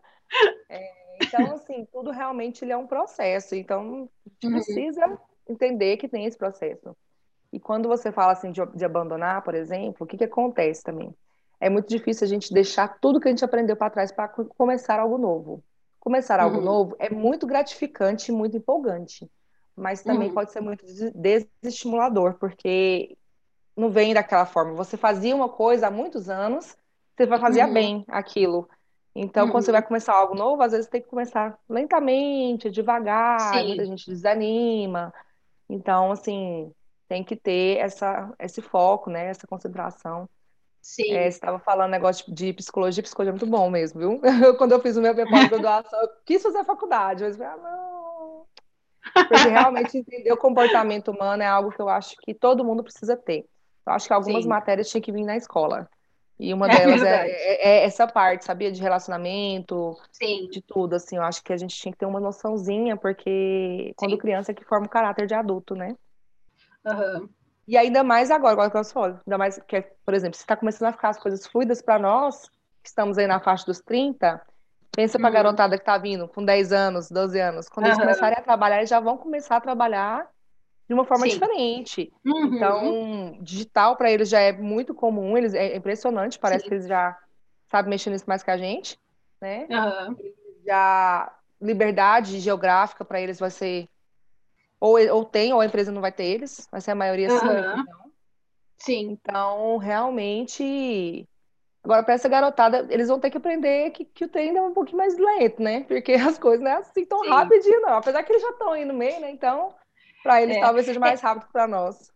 É, então, assim, tudo realmente ele é um processo. Então, a gente uhum. precisa entender que tem esse processo. E quando você fala assim de, de abandonar, por exemplo, o que, que acontece também? É muito difícil a gente deixar tudo que a gente aprendeu para trás para começar algo novo. Começar algo uhum. novo é muito gratificante e muito empolgante, mas também uhum. pode ser muito desestimulador, porque não vem daquela forma. Você fazia uma coisa há muitos anos, você vai fazer uhum. bem aquilo. Então, quando você uhum. vai começar algo novo, às vezes tem que começar lentamente, devagar, Sim. muita gente desanima. Então, assim, tem que ter essa, esse foco, né? Essa concentração. Sim. É, você estava falando negócio de psicologia, psicologia é muito bom mesmo, viu? Eu, quando eu fiz o meu pós-graduação, eu quis fazer faculdade, mas eu falei, ah, não. Porque realmente entender o comportamento humano é algo que eu acho que todo mundo precisa ter. Eu acho que algumas Sim. matérias tinham que vir na escola. E uma é delas é, é, é, essa parte, sabia? De relacionamento, Sim. de tudo, assim. Eu acho que a gente tinha que ter uma noçãozinha, porque quando Sim. criança é que forma o caráter de adulto, né? Uhum. E ainda mais agora, agora que eu falo, ainda mais que, por exemplo, se está começando a ficar as coisas fluidas para nós, que estamos aí na faixa dos 30, pensa para a uhum. garotada que está vindo com 10 anos, 12 anos. Quando uhum. eles começarem a trabalhar, eles já vão começar a trabalhar de uma forma Sim. diferente. Uhum. Então, digital para eles já é muito comum, eles é impressionante, parece Sim. que eles já sabem mexer nisso mais que a gente, né? Já liberdade geográfica para eles vai ser ou, ou tem, ou a empresa não vai ter eles, vai ser a maioria sim. Uhum. Sim. Então, realmente. Agora, para essa garotada, eles vão ter que aprender que, que o trem é um pouquinho mais lento, né? Porque as coisas não é assim tão rapidinho, não. Apesar que eles já estão indo meio, né? Então, para eles é. talvez seja mais rápido que para nós.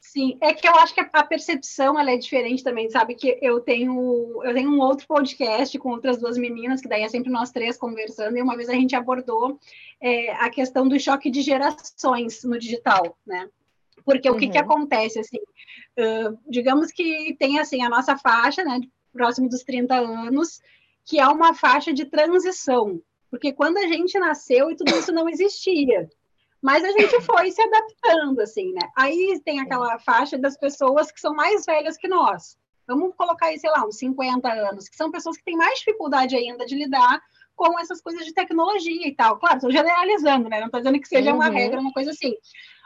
Sim, é que eu acho que a percepção ela é diferente também, sabe? Que eu tenho eu tenho um outro podcast com outras duas meninas, que daí é sempre nós três conversando, e uma vez a gente abordou é, a questão do choque de gerações no digital, né? Porque uhum. o que, que uhum. acontece, assim, uh, digamos que tem, assim, a nossa faixa, né, próximo dos 30 anos, que é uma faixa de transição, porque quando a gente nasceu e tudo isso não existia, mas a gente foi se adaptando, assim, né? Aí tem aquela faixa das pessoas que são mais velhas que nós. Vamos colocar aí, sei lá, uns 50 anos, que são pessoas que têm mais dificuldade ainda de lidar com essas coisas de tecnologia e tal. Claro, estou generalizando, né? Não estou dizendo que seja uhum. uma regra, uma coisa assim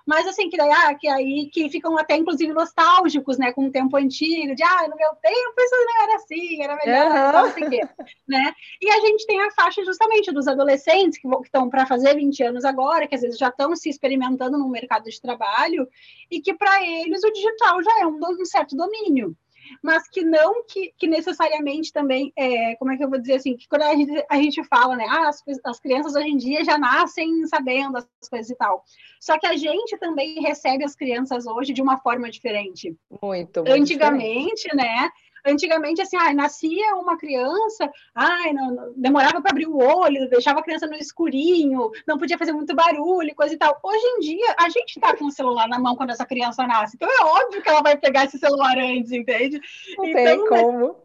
mas assim, que daí, ah, que aí que ficam até inclusive nostálgicos, né, com o tempo antigo, de ah, no meu tempo isso não era assim, era melhor, uhum. não sei o quê, né? E a gente tem a faixa justamente dos adolescentes que estão para fazer 20 anos agora, que às vezes já estão se experimentando no mercado de trabalho, e que para eles o digital já é um, um certo domínio mas que não que, que necessariamente também, é, como é que eu vou dizer assim, que quando a gente, a gente fala, né, ah, as, as crianças hoje em dia já nascem sabendo as coisas e tal. Só que a gente também recebe as crianças hoje de uma forma diferente. Muito, muito Antigamente, diferente. né, Antigamente, assim, ah, nascia uma criança, ai, não, não, demorava para abrir o olho, deixava a criança no escurinho, não podia fazer muito barulho, coisa e tal. Hoje em dia, a gente está com o celular na mão quando essa criança nasce, então é óbvio que ela vai pegar esse celular antes, entende? Não então, tem como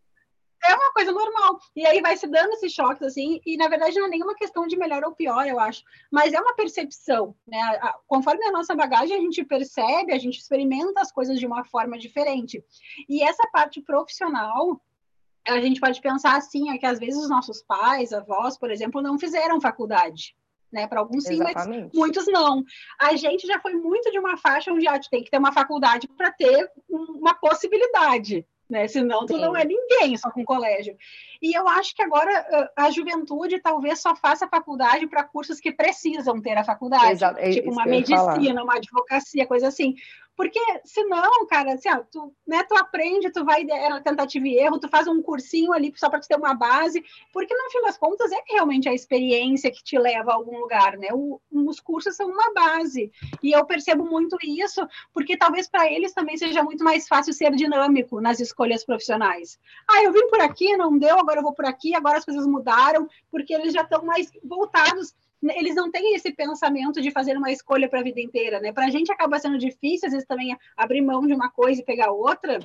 é uma coisa normal. E aí vai se dando esses choques, assim, e na verdade não é nenhuma questão de melhor ou pior, eu acho, mas é uma percepção, né? Conforme a nossa bagagem, a gente percebe, a gente experimenta as coisas de uma forma diferente. E essa parte profissional, a gente pode pensar assim, é que às vezes os nossos pais, avós, por exemplo, não fizeram faculdade. Né, para alguns sim, Exatamente. mas muitos não. A gente já foi muito de uma faixa onde ah, tem que ter uma faculdade para ter uma possibilidade, né? Senão tu Sim. não é ninguém só com colégio. E eu acho que agora a juventude talvez só faça faculdade para cursos que precisam ter a faculdade, Exato. É tipo uma medicina, uma advocacia, coisa assim. Porque senão, cara, assim, ó, tu, né, tu aprende, tu vai na tentativa e erro, tu faz um cursinho ali só para ter uma base, porque no fim das contas é realmente a experiência que te leva a algum lugar, né? O, os cursos são uma base. E eu percebo muito isso, porque talvez para eles também seja muito mais fácil ser dinâmico nas escolhas profissionais. Ah, eu vim por aqui, não deu, agora eu vou por aqui, agora as coisas mudaram, porque eles já estão mais voltados eles não têm esse pensamento de fazer uma escolha para a vida inteira, né? Para a gente acaba sendo difícil, às vezes, também abrir mão de uma coisa e pegar outra,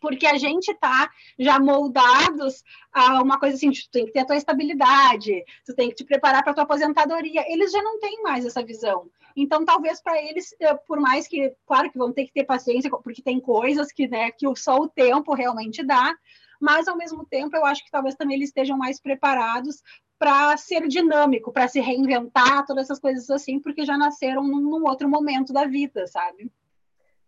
porque a gente está já moldados a uma coisa assim, tu tem que ter a tua estabilidade, tu tem que te preparar para a tua aposentadoria. Eles já não têm mais essa visão. Então, talvez para eles, eh, por mais que, claro que vão ter que ter paciência, porque tem coisas que, né, que só o tempo realmente dá, mas ao mesmo tempo eu acho que talvez também eles estejam mais preparados para ser dinâmico, para se reinventar, todas essas coisas assim, porque já nasceram num, num, outro momento da vida, sabe?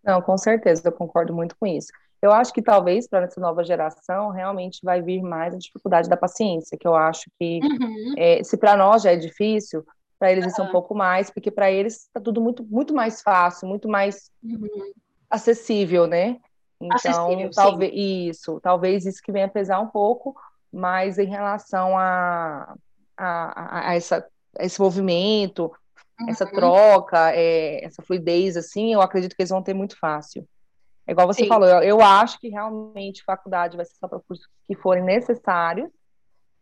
Não, com certeza, eu concordo muito com isso. Eu acho que talvez para essa nova geração realmente vai vir mais a dificuldade da paciência, que eu acho que uhum. é, se para nós já é difícil, para eles uhum. isso é um pouco mais, porque para eles está tudo muito, muito mais fácil, muito mais uhum. acessível, né? Então, talvez isso, talvez isso que venha pesar um pouco, mas em relação a, a, a, essa, a esse movimento, uhum. essa troca, é, essa fluidez, assim, eu acredito que eles vão ter muito fácil. É igual você Sim. falou, eu, eu, acho que realmente faculdade vai ser só para cursos que forem necessários.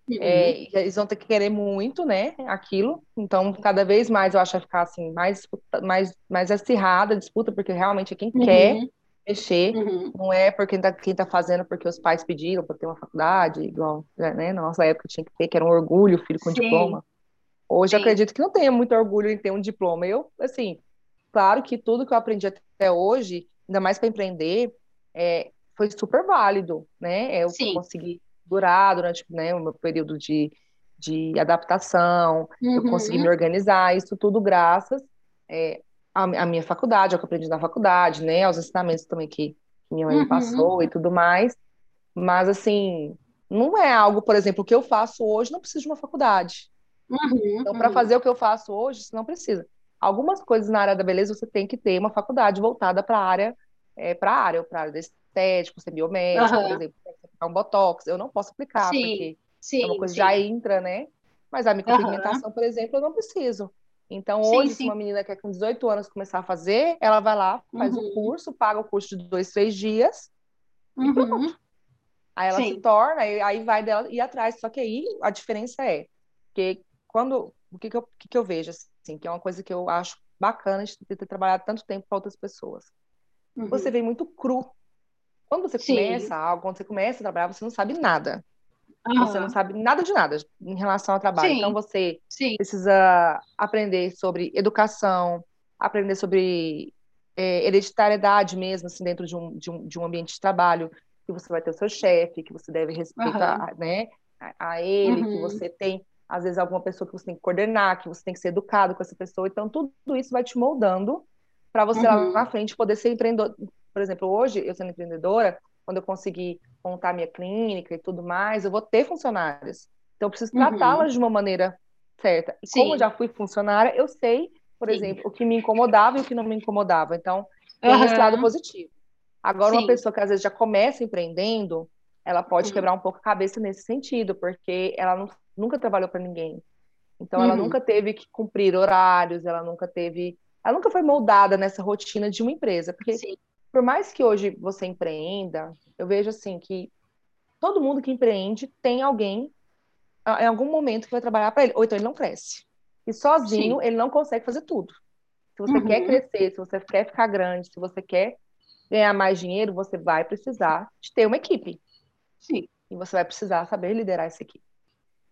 Uhum. É, eles vão ter que querer muito, né, aquilo. Então, cada vez mais eu acho que vai ficar assim, mais, mais, mais acirrada a disputa, porque realmente é quem uhum. quer mexer, uhum. não é por quem está quem tá fazendo porque os pais pediram para ter uma faculdade, igual, né, na nossa época tinha que ter, que era um orgulho, filho com Sim. diploma. Hoje acredito que não tenha muito orgulho em ter um diploma. Eu, assim, claro que tudo que eu aprendi até hoje, ainda mais para empreender, é, foi super válido, né? Eu Sim. consegui durar durante né, o meu período de, de adaptação, uhum. eu consegui me organizar, isso tudo graças é, à, à, minha faculdade, ao que eu aprendi na faculdade, né? Aos ensinamentos também que minha mãe uhum. passou e tudo mais. Mas, assim, não é algo, por exemplo, que eu faço hoje, não preciso de uma faculdade. Uhum, então, para uhum. fazer o que eu faço hoje, você não precisa. Algumas coisas na área da beleza você tem que ter uma faculdade voltada para a área, é, para a área, para a área da estética, ser biomédico, uhum. por exemplo, aplicar um botox. Eu não posso aplicar, sim, porque sim, é uma coisa que já entra, né? Mas a micropigmentação, por exemplo, eu não preciso. Então, hoje, sim, se uma menina quer com 18 anos começar a fazer, ela vai lá, faz o uhum. um curso, paga o curso de dois, três dias uhum. e pronto. Aí ela se torna, aí vai dela ir atrás. Só que aí a diferença é que quando o que, que, eu, que, que eu vejo assim, que é uma coisa que eu acho bacana de ter, trabalhado tanto tempo para outras pessoas. Uhum. Você vem muito cru. Quando você Sim. começa algo, quando você começa a trabalhar, você não sabe nada. Uhum. Você não sabe nada de nada em relação ao trabalho. Sim. Então você Sim. precisa aprender sobre educação, aprender sobre é, hereditariedade mesmo, assim, dentro de um, de, um, de um ambiente de trabalho, que você vai ter o seu chefe, que você deve respeitar uhum. né, a, a ele, uhum. que você tem às vezes alguma pessoa que você tem que coordenar, que você tem que ser educado com essa pessoa. Então, tudo isso vai te moldando para você uhum. lá na frente poder ser empreendedor. Por exemplo, hoje, eu sendo empreendedora, quando eu conseguir montar minha clínica e tudo mais, eu vou ter funcionários. Então, eu preciso tratá-las uhum. de uma maneira certa. E Sim. como eu já fui funcionária, eu sei, por Sim. exemplo, o que me incomodava e o que não me incomodava. Então, tem uhum. esse lado positivo. Agora, Sim. uma pessoa que às vezes já começa empreendendo, ela pode uhum. quebrar um pouco a cabeça nesse sentido, porque ela não nunca trabalhou para ninguém. Então uhum. ela nunca teve que cumprir horários, ela nunca teve, ela nunca foi moldada nessa rotina de uma empresa, porque Sim. Por mais que hoje você empreenda, eu vejo assim que todo mundo que empreende tem alguém em algum momento que vai trabalhar para ele, ou então ele não cresce. E sozinho Sim. ele não consegue fazer tudo. Se você uhum. quer crescer, se você quer ficar grande, se você quer ganhar mais dinheiro, você vai precisar de ter uma equipe. Sim. E você vai precisar saber liderar essa equipe.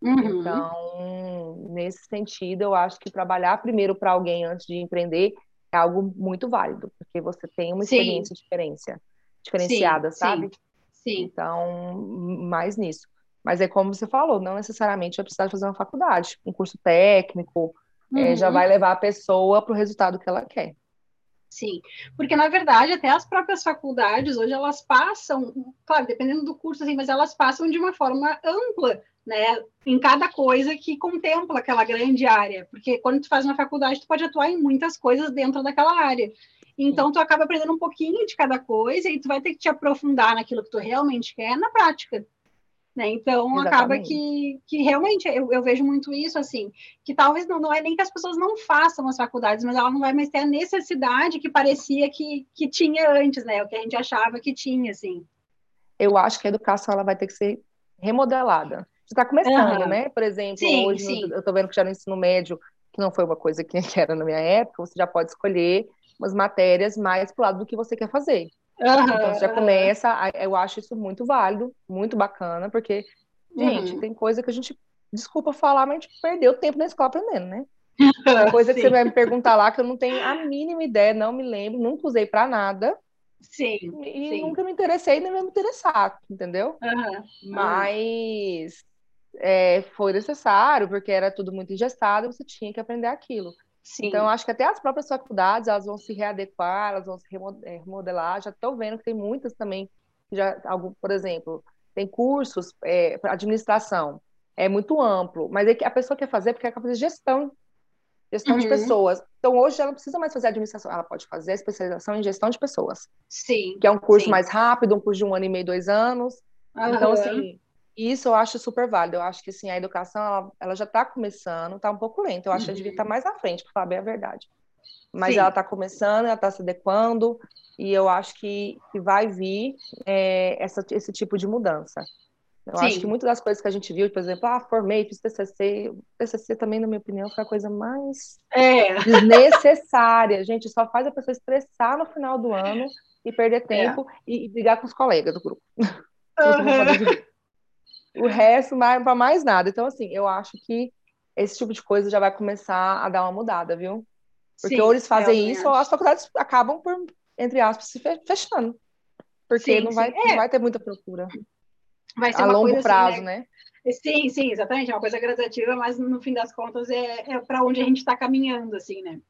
Uhum. Então, nesse sentido, eu acho que trabalhar primeiro para alguém antes de empreender é algo muito válido, porque você tem uma experiência diferencia, diferenciada, sim, sabe? Sim. sim. Então, mais nisso. Mas é como você falou, não necessariamente vai precisar fazer uma faculdade, um curso técnico, uhum. é, já uhum. vai levar a pessoa para o resultado que ela quer. Sim, porque na verdade até as próprias faculdades hoje elas passam, claro, dependendo do curso, assim, mas elas passam de uma forma ampla né, em cada coisa que contempla aquela grande área, porque quando tu faz uma faculdade, tu pode atuar em muitas coisas dentro daquela área. Então, tu acaba aprendendo um pouquinho de cada coisa e tu vai ter que te aprofundar naquilo que tu realmente quer na prática. Né? Então, Exatamente. acaba que, que realmente eu, eu, vejo muito isso, assim, que talvez não, não é nem que as pessoas não façam as faculdades, mas ela não vai mais ter a necessidade que parecia que, que tinha antes, né? O que a gente achava que tinha, assim. Eu acho que a educação ela vai ter que ser remodelada está começando, uhum. né? Por exemplo, sim, hoje sim. eu estou vendo que já no ensino médio, que não foi uma coisa que, que, era na minha época, você já pode escolher umas matérias mais para o lado do que você quer fazer. Uhum, então você já começa, eu acho isso muito válido, muito bacana, porque, gente, uhum. tem coisa que a gente, desculpa falar, mas a gente perdeu tempo na escola aprendendo, né? Tem coisa que você vai me perguntar lá que eu não tenho a mínima ideia, não me lembro, nunca usei para nada. Sim. E sim. nunca me interessei nem me interessar, entendeu? Uhum, Mas é, foi necessário, porque era tudo muito ingestado, você tinha que aprender aquilo. Sim. Então, acho que até as próprias faculdades, elas vão se readequar, elas vão se é, remodelar. Já estou vendo que tem muitas também, já, algum, por exemplo, tem cursos é, para administração. É muito amplo, mas é que a pessoa quer fazer porque ela quer fazer gestão, gestão uhum. de pessoas. Então, hoje ela não precisa mais fazer administração, ela pode fazer a especialização em gestão de pessoas. Sim. Que é um curso sim. mais rápido, um curso de um ano e meio, dois anos. Uhum. Então, assim, Isso eu acho super válido. Eu acho que assim, a educação ela, ela já está começando, está um pouco lenta. Eu acho uhum. que devia estar tá mais à frente, para falar bem a verdade. Mas Sim. ela está começando, ela está se adequando, e eu acho que, que vai vir é, essa, esse tipo de mudança. Eu Sim. acho que muitas das coisas que a gente viu, por exemplo, ah, formei, fiz TCC, TCC também, na minha opinião, foi a coisa mais é. desnecessária. gente, só faz a pessoa estressar no final do ano e perder é. tempo é. e, e, brigar com os colegas do grupo. Uhum. O resto, para mais nada. Então, assim, eu acho que esse tipo de coisa já vai começar a dar uma mudada, viu? Porque Sim, ou eles fazem isso, ou as faculdades acabam por, entre aspas, se fechando. Porque sim, não, vai, não é. vai ter muita procura vai ser a longo assim, prazo, assim, né? né? Sim, sim, exatamente. É uma coisa gradativa, mas no fim das contas é, é para onde a gente está caminhando, assim, né?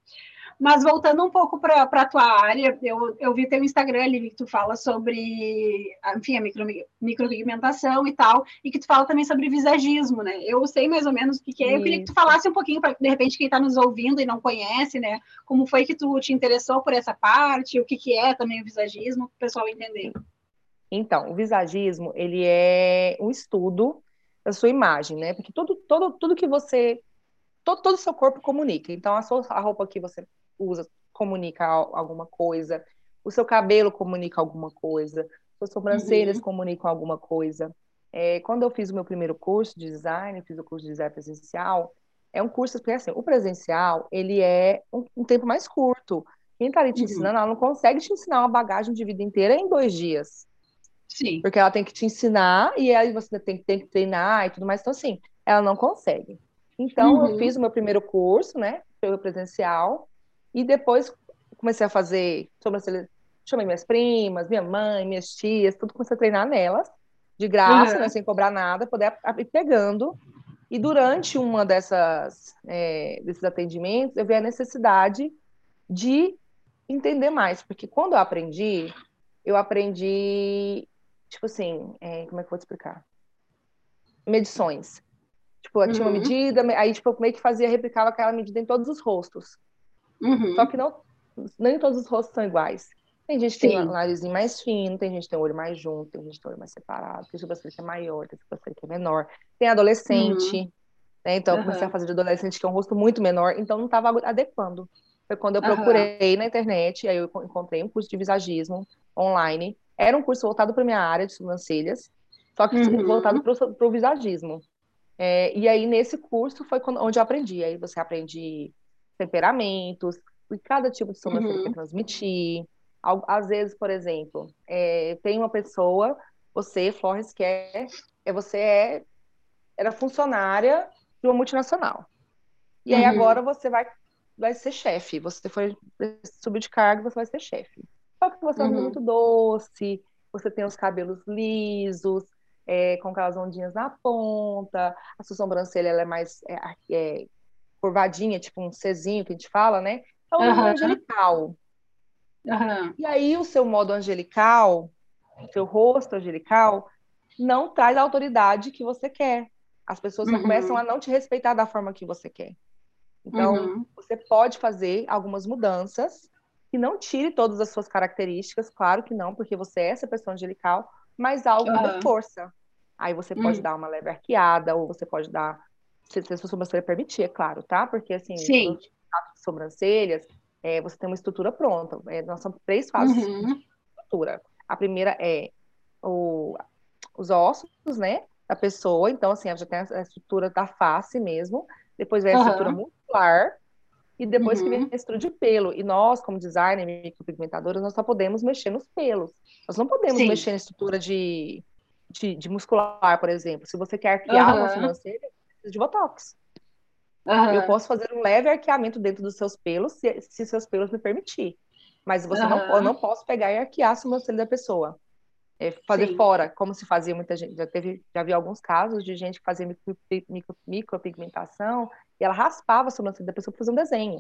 Mas voltando um pouco para a tua área, eu, eu vi teu Instagram ali que tu fala sobre, enfim, a micro, micropigmentação e tal, e que tu fala também sobre visagismo, né? Eu sei mais ou menos o que, que é. Eu queria que tu falasse um pouquinho para, de repente, quem está nos ouvindo e não conhece, né? Como foi que tu te interessou por essa parte, o que, que é também o visagismo, para o pessoal entender. Então, o visagismo, ele é um estudo da sua imagem, né? Porque tudo, todo, tudo que você... Todo, todo o seu corpo comunica. Então, a, sua, a roupa que você usa comunica alguma coisa, o seu cabelo comunica alguma coisa, suas sobrancelhas uhum. comunicam alguma coisa. É, quando eu fiz o meu primeiro curso de design, fiz o curso de design presencial, é um curso, porque assim, o presencial, ele é um, um tempo mais curto. Quem está ali te uhum. ensinando, ela não consegue te ensinar uma bagagem de vida inteira em dois dias. Sim. Porque ela tem que te ensinar e aí você tem, tem que treinar e tudo mais. Então, assim, ela não consegue. Então, uhum. eu fiz o meu primeiro curso, né? Pelo presencial. E depois comecei a fazer sobrancelha. Chamei minhas primas, minha mãe, minhas tias, tudo comecei a treinar nelas, de graça, uhum. né, sem cobrar nada, poder ir pegando. E durante uma dessas é, desses atendimentos, eu vi a necessidade de entender mais, porque quando eu aprendi, eu aprendi tipo assim, é, como é que eu vou te explicar? Medições. Tipo, uhum. tinha uma uhum. medida, aí tipo, eu meio que fazia, replicava aquela medida em todos os rostos. Uhum. Só que não, nem todos os rostos são iguais. Tem gente que Sim. tem um narizinho mais fino, tem gente que tem o olho mais junto, tem gente que tem o olho mais separado, tem sobrancelha que é maior, tem sobrancelha que é menor. Tem adolescente, uhum. né? Então, eu comecei a fazer de adolescente que é um rosto muito menor, então não estava adequando. Foi quando eu procurei na internet, aí eu encontrei um curso de visagismo online, era um curso voltado para minha área de sobrancelhas, só que uhum. voltado para o visagismo. É, e aí, nesse curso, foi quando, onde eu aprendi. Aí você aprende temperamentos, e cada tipo de sobrancelha uhum. quer transmitir. Às vezes, por exemplo, é, tem uma pessoa, você, Flores, que é, é você é, era funcionária de uma multinacional. E aí uhum. agora você vai, vai ser chefe. Você foi subir de cargo, você vai ser chefe. Só que você é uhum. é muito doce, você tem os cabelos lisos, é, com aquelas ondinhas na ponta, a sua sobrancelha ela é mais é, é, curvadinha, tipo um Czinho que a gente fala, né? É um uhum. angelical. Uhum. E aí o seu modo angelical, o seu rosto angelical, não traz a autoridade que você quer. As pessoas uhum. começam a não te respeitar da forma que você quer. Então, uhum. você pode fazer algumas mudanças que não tire todas as suas características, claro que não, porque você é essa pessoa angelical, mas algo uhum. força. Aí você pode uhum. dar uma leve arqueada, ou você pode dar, se, se a sua sobrancelha permitir, é claro, tá? Porque assim, Sim. sobrancelhas, é, você tem uma estrutura pronta. É, nós somos três fases uhum. de estrutura. A primeira é o, os ossos, né, da pessoa. Então, assim, já tem a estrutura da face mesmo. Depois vem a estrutura muscular, e depois uhum. que vem a de pelo. E nós, como designer, micropigmentadoras, nós só podemos mexer nos pelos. Nós não podemos Sim. mexer na estrutura de, de, de, muscular, por exemplo. Se você quer arquear uhum. uma sobrancelha, de botox. Uhum. Eu posso fazer um leve arqueamento dentro dos seus pelos, se, se seus pelos me permitir. Mas você uhum. não, eu não posso pegar e arquear a sobrancelha da pessoa. É fazer Sim. fora, como se fazia muita gente. Já teve, já vi alguns casos de gente que fazia micro, micro, micropigmentação e ela raspava a sobrancelha da pessoa para fazer um desenho.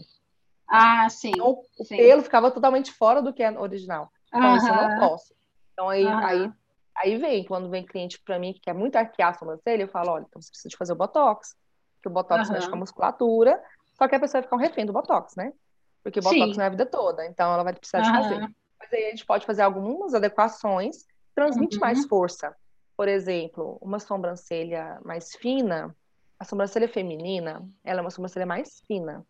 Ah, sim. Então, o sim. pelo ficava totalmente fora do que é original. Então, isso eu não posso. Então, aí, aí, aí vem, quando vem cliente para mim que quer muito arquear a sobrancelha, eu falo, olha, então você precisa de fazer o Botox. Porque o Botox mexe com a musculatura, só que a pessoa vai ficar um refém do Botox, né? Porque o Botox sim. não é a vida toda, então ela vai precisar de fazer. Mas aí a gente pode fazer algumas adequações, transmite uhum. mais força. por exemplo, uma sobrancelha mais fina, a sobrancelha feminina, ela é uma sobrancelha mais fina.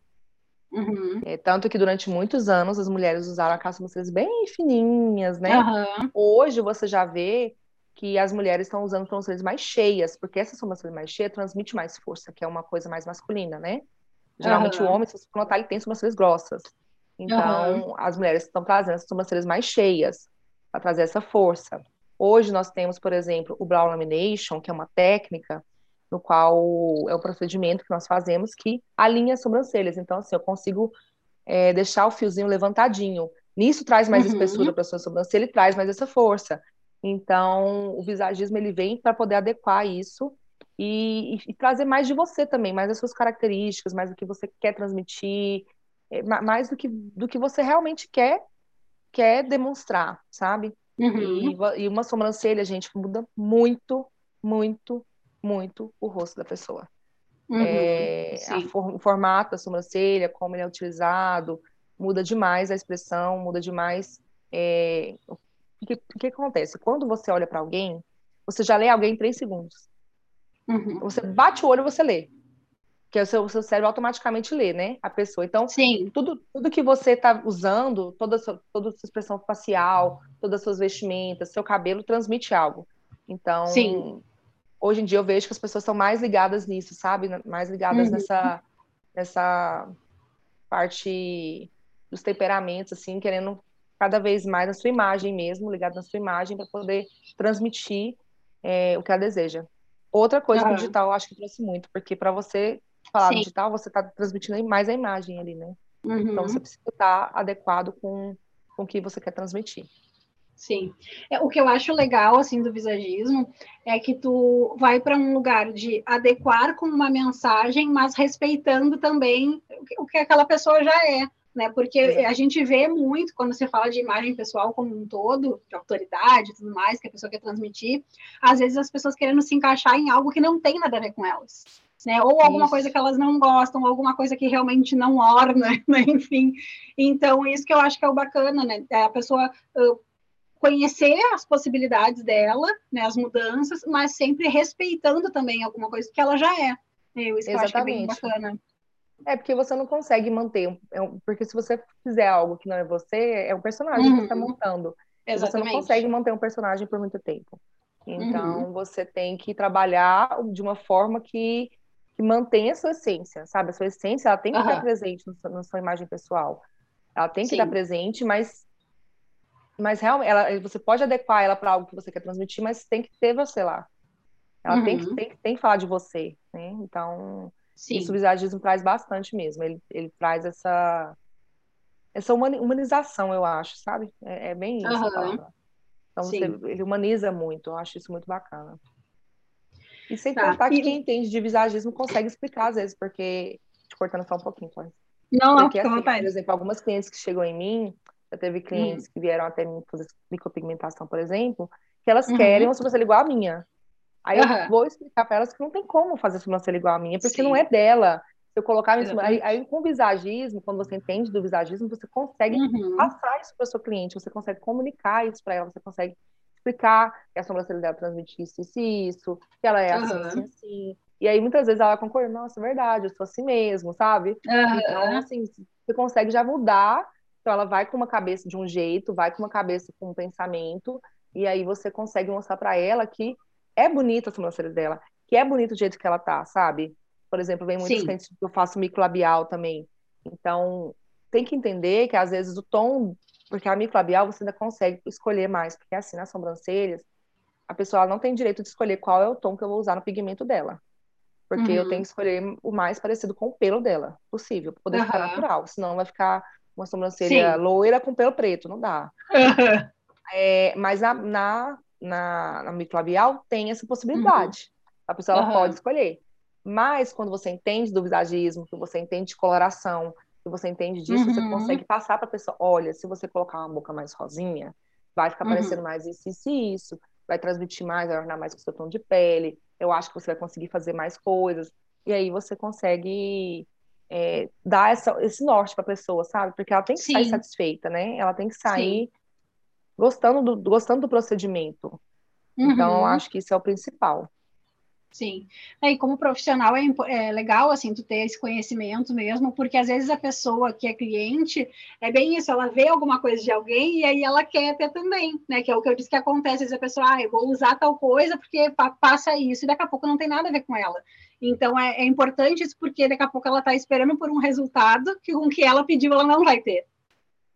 Uhum. É, tanto que durante muitos anos as mulheres usaram aquelas sobrancelhas bem fininhas, né? Uhum. Hoje você já vê que as mulheres estão usando sobrancelhas mais cheias, porque essa sobrancelha mais cheia transmite mais força, que é uma coisa mais masculina, né? Geralmente Uhum. o homem, se você notar, ele tem sobrancelhas grossas. Então, as mulheres estão trazendo essas sobrancelhas mais cheias para trazer essa força. Hoje nós temos, por exemplo, o brow lamination, que é uma técnica no qual é o procedimento que nós fazemos que alinha as sobrancelhas. Então, assim, eu consigo é, deixar o fiozinho levantadinho. Nisso traz mais Uhum. espessura para a sua sobrancelha e traz mais essa força. Então, o visagismo ele vem para poder adequar isso e, e, e, trazer mais de você também, mais das suas características, mais do que você quer transmitir, é, mais do que, do que você realmente quer quer demonstrar, sabe? Uhum. E, e uma sobrancelha, gente, muda muito, muito, muito o rosto da pessoa. Uhum. É, for, o formato da sobrancelha, como ele é utilizado, muda demais a expressão, muda demais. É, o, que, o que acontece? Quando você olha para alguém, você já lê alguém em três segundos. Uhum. Você bate o olho e você lê. Que o seu, o seu cérebro automaticamente lê, né? A pessoa. Então, Sim. Tudo, tudo que você está usando, toda a, sua, toda a sua expressão facial, todas as suas vestimentas, seu cabelo, transmite algo. Então, Sim. Hoje em dia eu vejo que as pessoas são mais ligadas nisso, sabe? Mais ligadas Uhum. nessa, nessa parte dos temperamentos, assim, querendo cada vez mais a sua imagem mesmo, ligada na sua imagem, para poder transmitir é, o que ela deseja. Outra coisa Uhum. que o digital eu acho que trouxe muito, porque para você falar Sim. digital, você está transmitindo mais a imagem ali, né? Uhum. Então você precisa estar adequado com, com o que você quer transmitir. Sim. É, o que eu acho legal assim do visagismo é que tu vai para um lugar de adequar com uma mensagem, mas respeitando também o que, aquela pessoa já é, né? Porque Exato. a gente vê muito quando se fala de imagem pessoal como um todo, de autoridade e tudo mais, que a pessoa quer transmitir, às vezes as pessoas querendo se encaixar em algo que não tem nada a ver com elas. Né? Ou alguma Isso. coisa que elas não gostam, alguma coisa que realmente não orna, né? enfim. Então, isso que eu acho que é o bacana, né? É a pessoa uh, conhecer as possibilidades dela, né? As mudanças, mas sempre respeitando também alguma coisa que ela já é. Eu, isso que eu acho que é bem Exatamente. bacana. É porque você não consegue manter, é porque se você fizer algo que não é você, é um personagem que Uhum. você está montando. E você não Exatamente. consegue manter um personagem por muito tempo. Então você tem que trabalhar de uma forma que, que mantenha a sua essência, sabe? A sua essência ela tem que estar Aham. presente no seu- na sua imagem pessoal. Ela tem que Sim. estar presente, mas mas realmente ela, você pode adequar ela para algo que você quer transmitir, mas tem que ter você lá. Ela tem, que, Uhum. tem, que- tem que falar de você, né? Então, Sim. isso o visagismo traz bastante mesmo. Ele, ele traz essa, essa humani- humanização, eu acho, sabe? É, é bem isso palavra. Então, você, ele humaniza muito. Eu acho isso muito bacana. E sem Tá. contar que E- quem entende de visagismo consegue explicar, às vezes, porque... Te cortando só um pouquinho, Cláudia. Não, não, Porque, assim, por exemplo, algumas clientes que chegam em mim, já teve clientes que vieram até mim fazer micropigmentação, por exemplo, que elas Uhum. querem uma sobrancelha igual à minha. Aí Aham. eu vou explicar para elas que não tem como fazer sobrancelha igual à minha, porque Sim. não é dela. Se eu colocar minha sobrancelha- aí, aí com o visagismo, quando você entende do visagismo, você consegue Uhum. passar isso para o seu cliente, você consegue comunicar isso para ela, você consegue explicar que a sobrancelha dela transmite isso, isso isso, que ela é assim, assim, assim. E aí muitas vezes ela concorda, nossa, é verdade, eu sou assim mesmo, sabe? Então, assim, você consegue já mudar. Então, ela vai com uma cabeça de um jeito, vai com uma cabeça com um pensamento, e aí você consegue mostrar para ela que é bonita a sobrancelha dela, que é bonito o jeito que ela tá, sabe? Por exemplo, vem muitos clientes que eu faço microlabial também. Então, tem que entender que às vezes o tom, porque a microlabial você ainda consegue escolher mais, porque assim, nas sobrancelhas, a pessoa não tem direito de escolher qual é o tom que eu vou usar no pigmento dela. Porque eu Uhum. tenho que escolher o mais parecido com o pelo dela possível, para poder ficar Aham. natural. Senão vai ficar uma sobrancelha Sim. loira com pelo preto, não dá. É, mas na, na, na, na microlabial tem essa possibilidade. A pessoa ela Uhum. Pode escolher. Mas quando você entende do visagismo, que você entende de coloração, que você entende disso, você Uhum. consegue passar para a pessoa: olha, se você colocar uma boca mais rosinha, vai ficar Uhum. parecendo mais isso, isso e isso, vai transmitir mais, vai ornar mais com o seu tom de pele. Eu acho que você vai conseguir fazer mais coisas. E aí você consegue é, dar essa, esse norte para a pessoa, sabe? Porque ela tem que sair Sim. satisfeita, né? Ela tem que sair gostando do, gostando do procedimento. Uhum. Então, eu acho que isso é o principal. Sim. E como profissional é, é, legal, assim, tu ter esse conhecimento mesmo, porque às vezes a pessoa que é cliente, é bem isso, ela vê alguma coisa de alguém e aí ela quer ter também, né? Que é o que eu disse que acontece, às vezes a pessoa, ah, eu vou usar tal coisa porque passa isso, e daqui a pouco não tem nada a ver com ela. Então, é, é importante isso porque daqui a pouco ela está esperando por um resultado que com que ela pediu ela não vai ter.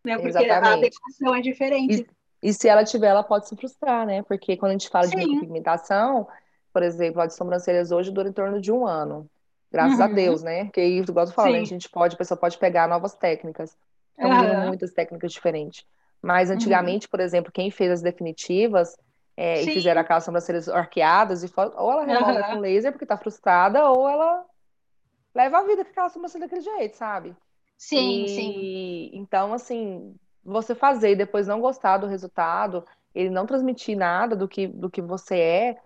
Né? Porque Exatamente. a adequação é diferente. E, e, se ela tiver, ela pode se frustrar, né? Porque quando a gente fala Sim. de micropigmentação por exemplo, a de sobrancelhas hoje dura em torno de um ano. Graças uhum. a Deus, né? Porque isso, igual eu falando, a gente pode, a pessoa pode pegar novas técnicas. Estão uhum. muitas técnicas diferentes. Mas antigamente, uhum. por exemplo, quem fez as definitivas é, e fizeram aquelas sobrancelhas arqueadas, e ou ela remoda com laser porque tá frustrada, ou ela leva a vida com aquela sobrancelha daquele jeito, sabe? Sim, e, sim. Então, assim, você fazer e depois não gostar do resultado, ele não transmitir nada do que, do que você é,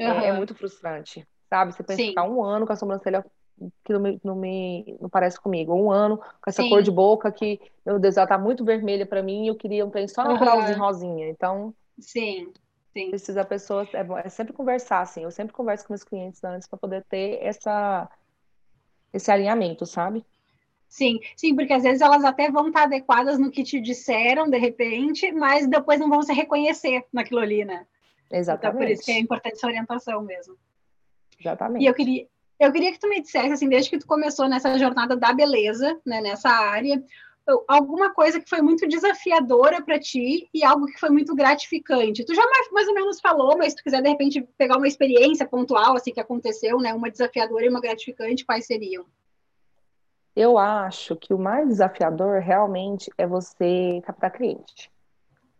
Uhum. É, é, muito frustrante, sabe? Você pensa ficar um ano com a sobrancelha que não me, não me não parece comigo, um ano com essa Sim. cor de boca que, meu Deus, ela tá muito vermelha para mim e eu queria um trem só naturalzinho uhum. rosinha. Então, Sim. Sim. Precisa a pessoa, é, é, sempre conversar, assim. Eu sempre converso com meus clientes antes para poder ter essa, esse alinhamento, sabe? Sim, sim, porque às vezes elas até vão estar adequadas no que te disseram, de repente, mas depois não vão se reconhecer naquilo ali, né? Exatamente. Então, por isso que é importante essa orientação mesmo. Exatamente. E eu queria, eu queria que tu me dissesse, assim, desde que tu começou nessa jornada da beleza, né, nessa área, alguma coisa que foi muito desafiadora para ti e algo que foi muito gratificante. Tu já mais, mais, ou menos falou, mas se tu quiser de repente pegar uma experiência pontual assim que aconteceu, né, uma desafiadora e uma gratificante, quais seriam? Eu acho que o mais desafiador realmente é você captar cliente.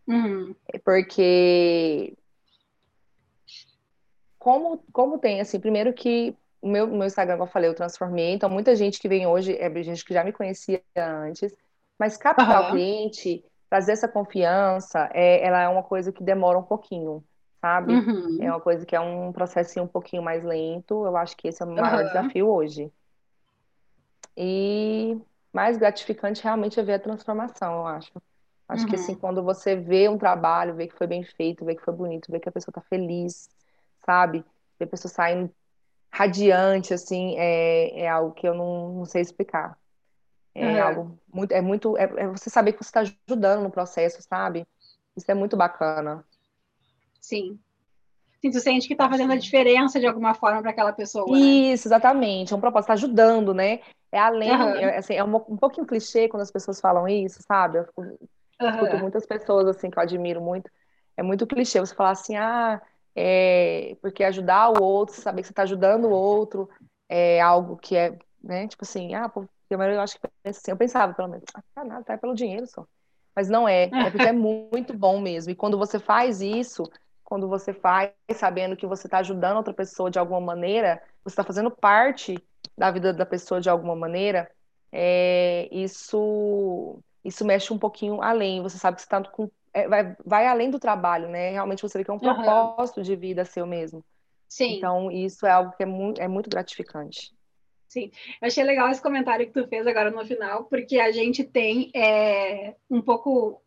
Uhum. Porque como, como tem, assim, primeiro que o meu, meu Instagram, como eu falei, eu transformei, então muita gente que vem hoje é gente que já me conhecia antes, mas captar uhum. o cliente, trazer essa confiança, é, ela é uma coisa que demora um pouquinho, sabe? Uhum. É uma coisa que é um processo um pouquinho mais lento, eu acho que esse é o maior uhum. desafio hoje. E mais gratificante realmente é ver a transformação, eu acho. Acho que assim, uhum. quando você vê um trabalho, vê que foi bem feito, vê que foi bonito, vê que a pessoa tá feliz, sabe? Ver a pessoa saindo radiante, assim, é, é algo que eu não, não sei explicar. É uhum. algo muito, é muito, é, é você saber que você está ajudando no processo, sabe? Isso é muito bacana. Sim. Sim, tu sente que está fazendo a diferença de alguma forma para aquela pessoa. Né? Isso, né? exatamente. É um propósito, tá ajudando, né? É além, uhum. é, assim, é um, um pouquinho clichê quando as pessoas falam isso, sabe? Eu escuto uhum. muitas pessoas assim que eu admiro muito. É muito clichê você falar assim, ah, é, porque ajudar o outro, saber que você está ajudando o outro, é algo que é, né, tipo assim, ah, pô, eu acho que assim, eu pensava pelo menos, ah, tá nada, tá pelo dinheiro só. Mas não é, é porque é muito bom mesmo. E quando você faz isso, quando você faz sabendo que você está ajudando outra pessoa de alguma maneira, você está fazendo parte da vida da pessoa de alguma maneira, é, isso isso mexe um pouquinho além. Você sabe que você está com é, vai, vai além do trabalho, né? Realmente você vê que é um propósito uhum. de vida seu mesmo. Sim. Então, isso é algo que é muito, é muito gratificante. Sim, eu achei legal esse comentário que tu fez agora no final, porque a gente tem é, um pouco.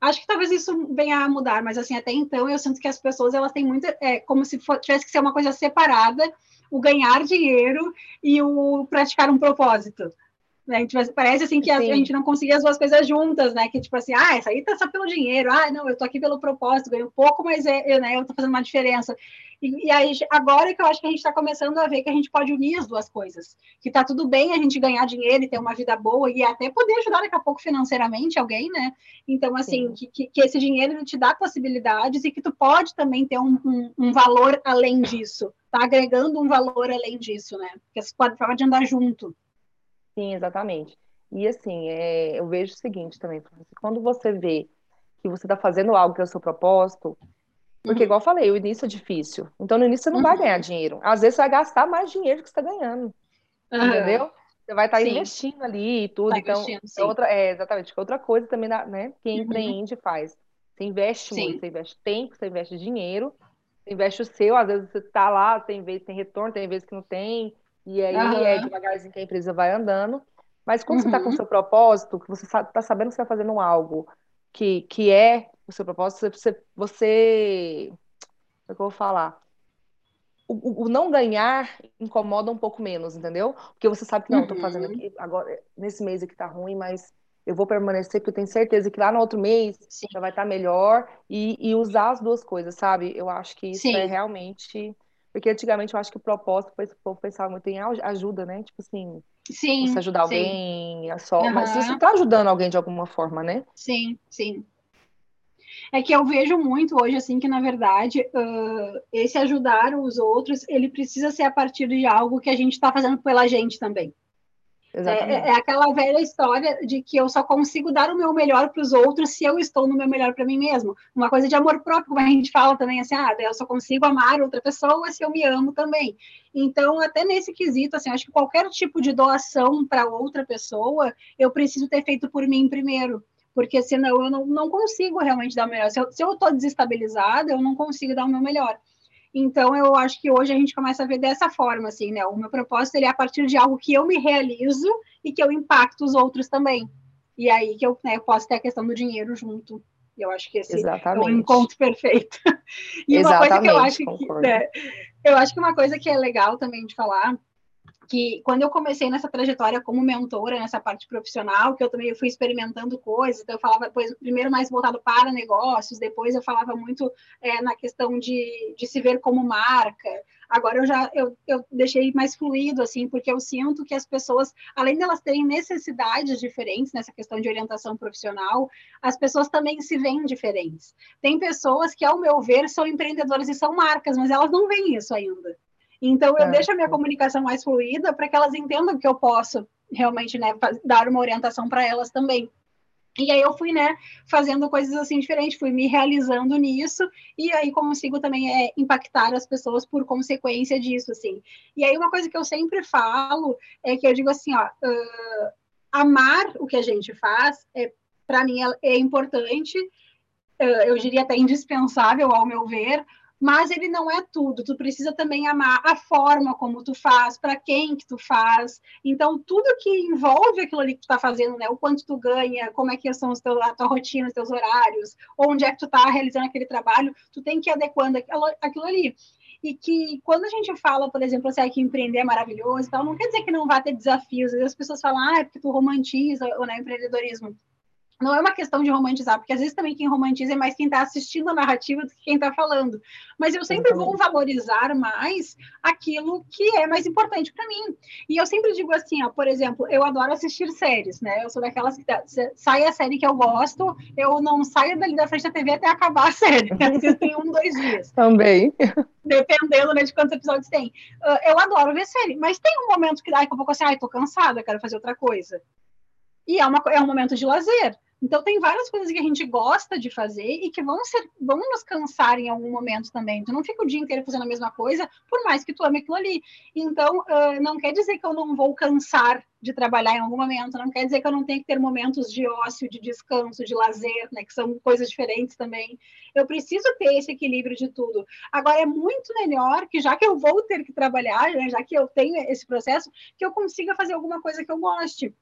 Acho que talvez isso venha a mudar, mas assim, até então eu sinto que as pessoas elas têm muito. É, como se for, tivesse que ser uma coisa separada o ganhar dinheiro e o praticar um propósito. Né? Tipo, parece assim que a, a, gente não conseguia as duas coisas juntas, né? Que tipo assim, ah, isso aí tá só pelo dinheiro, ah, não, eu tô aqui pelo propósito, ganho pouco, mas é, eu, né, eu tô fazendo uma diferença. E, e aí, agora que eu acho que a gente está começando a ver que a gente pode unir as duas coisas. Que tá tudo bem a gente ganhar dinheiro e ter uma vida boa e até poder ajudar daqui a pouco financeiramente alguém, né? Então, assim, que, que, que, esse dinheiro te dá possibilidades e que tu pode também ter um, um, um valor além disso. Tá agregando um valor além disso, né? Porque você pode falar de andar junto. Sim, exatamente. E assim, é, eu vejo o seguinte também, quando você vê que você está fazendo algo que é o seu propósito, porque, uhum. igual eu falei, o início é difícil. Então, no início você não uhum. vai ganhar dinheiro. Às vezes você vai gastar mais dinheiro que você está ganhando. Uhum. Entendeu? Você vai estar tá investindo ali e tudo. Tá então, é outra, é, exatamente. Outra coisa também, né? Quem uhum. empreende faz. Você investe sim. muito, você investe tempo, você investe dinheiro, você investe o seu, às vezes você está lá, tem vezes tem retorno, tem vezes que não tem. E aí uhum. é devagarzinho que a empresa vai andando. Mas quando uhum. você está com o seu propósito, que você está sabendo que você está fazendo algo que, que é o seu propósito, você, você que eu vou falar? O, o, não ganhar incomoda um pouco menos, entendeu? Porque você sabe que não, uhum. eu tô fazendo uhum. aqui, agora, nesse mês aqui tá ruim, mas eu vou permanecer, porque eu tenho certeza que lá no outro mês Sim. já vai estar tá melhor e, e, usar as duas coisas, sabe? Eu acho que isso Sim. é realmente. Porque antigamente eu acho que o propósito foi o povo pensava muito em ajuda, né? Tipo assim, sim, você ajudar alguém, é só. Uhum. Mas você está ajudando alguém de alguma forma, né? Sim, sim. É que eu vejo muito hoje, assim, que na verdade uh, esse ajudar os outros, ele precisa ser a partir de algo que a gente está fazendo pela gente também. É, é, aquela velha história de que eu só consigo dar o meu melhor para os outros se eu estou no meu melhor para mim mesmo. Uma coisa de amor próprio, como a gente fala também, assim, ah, eu só consigo amar outra pessoa se eu me amo também. Então, até nesse quesito, assim, acho que qualquer tipo de doação para outra pessoa, eu preciso ter feito por mim primeiro porque senão eu não, não consigo realmente dar o melhor. Se eu estou desestabilizada, eu não consigo dar o meu melhor. Então, eu acho que hoje a gente começa a ver dessa forma, assim, né? O meu propósito ele é a partir de algo que eu me realizo e que eu impacto os outros também. E aí que eu, né, eu posso ter a questão do dinheiro junto. E eu acho que esse Exatamente. é o encontro perfeito. E uma Exatamente, coisa que eu acho que, né, eu acho que uma coisa que é legal também de falar que quando eu comecei nessa trajetória como mentora, nessa parte profissional, que eu também fui experimentando coisas, então eu falava depois, primeiro mais voltado para negócios, depois eu falava muito é, na questão de, de se ver como marca. Agora eu já eu, eu deixei mais fluido, assim, porque eu sinto que as pessoas, além delas terem necessidades diferentes nessa questão de orientação profissional, as pessoas também se veem diferentes. Tem pessoas que, ao meu ver, são empreendedoras e são marcas, mas elas não veem isso ainda. Então, eu é. deixo a minha comunicação mais fluida para que elas entendam que eu posso realmente né, dar uma orientação para elas também. E aí eu fui, né, fazendo coisas assim diferentes, fui me realizando nisso, e aí consigo também é, impactar as pessoas por consequência disso, assim. E aí uma coisa que eu sempre falo é que eu digo assim, ó, uh, amar o que a gente faz, é, para mim, é, é importante, uh, eu diria até indispensável, ao meu ver, mas ele não é tudo. Tu precisa também amar a forma como tu faz, para quem que tu faz. Então, tudo que envolve aquilo ali que tu está fazendo, né? O quanto tu ganha, como é que são os teus, a tua rotina, os teus horários, onde é que tu está realizando aquele trabalho, tu tem que ir adequando aquilo, aquilo ali e que quando a gente fala, por exemplo, assim, que empreender é maravilhoso, então não quer dizer que não vai ter desafios. Às vezes as pessoas falam, ah, é porque tu romantiza o né, empreendedorismo não é uma questão de romantizar, porque às vezes também quem romantiza é mais quem está assistindo a narrativa do que quem está falando. Mas eu sempre vou valorizar mais aquilo que é mais importante para mim. E eu sempre digo assim, ó, por exemplo, eu adoro assistir séries, né? Eu sou daquelas que sai a série que eu gosto, eu não saio dali da frente da TV até acabar a série. Assisto em um, dois dias. Também. Dependendo né, de quantos episódios tem. Ah, eu adoro ver série, mas tem um momento que dá que eu vou assim, ai, tô cansada, quero fazer outra coisa. E é, uma, é um momento de lazer. Então, tem várias coisas que a gente gosta de fazer e que vão, ser, vão nos cansar em algum momento também. Tu não fica o dia inteiro fazendo a mesma coisa, por mais que tu ame aquilo ali. Então, uh, não quer dizer que eu não vou cansar de trabalhar em algum momento, não quer dizer que eu não tenho que ter momentos de ócio, de descanso, de lazer, né, que são coisas diferentes também. Eu preciso ter esse equilíbrio de tudo. Agora, é muito melhor que, já que eu vou ter que trabalhar, né, já que eu tenho esse processo, que eu consiga fazer alguma coisa que eu goste.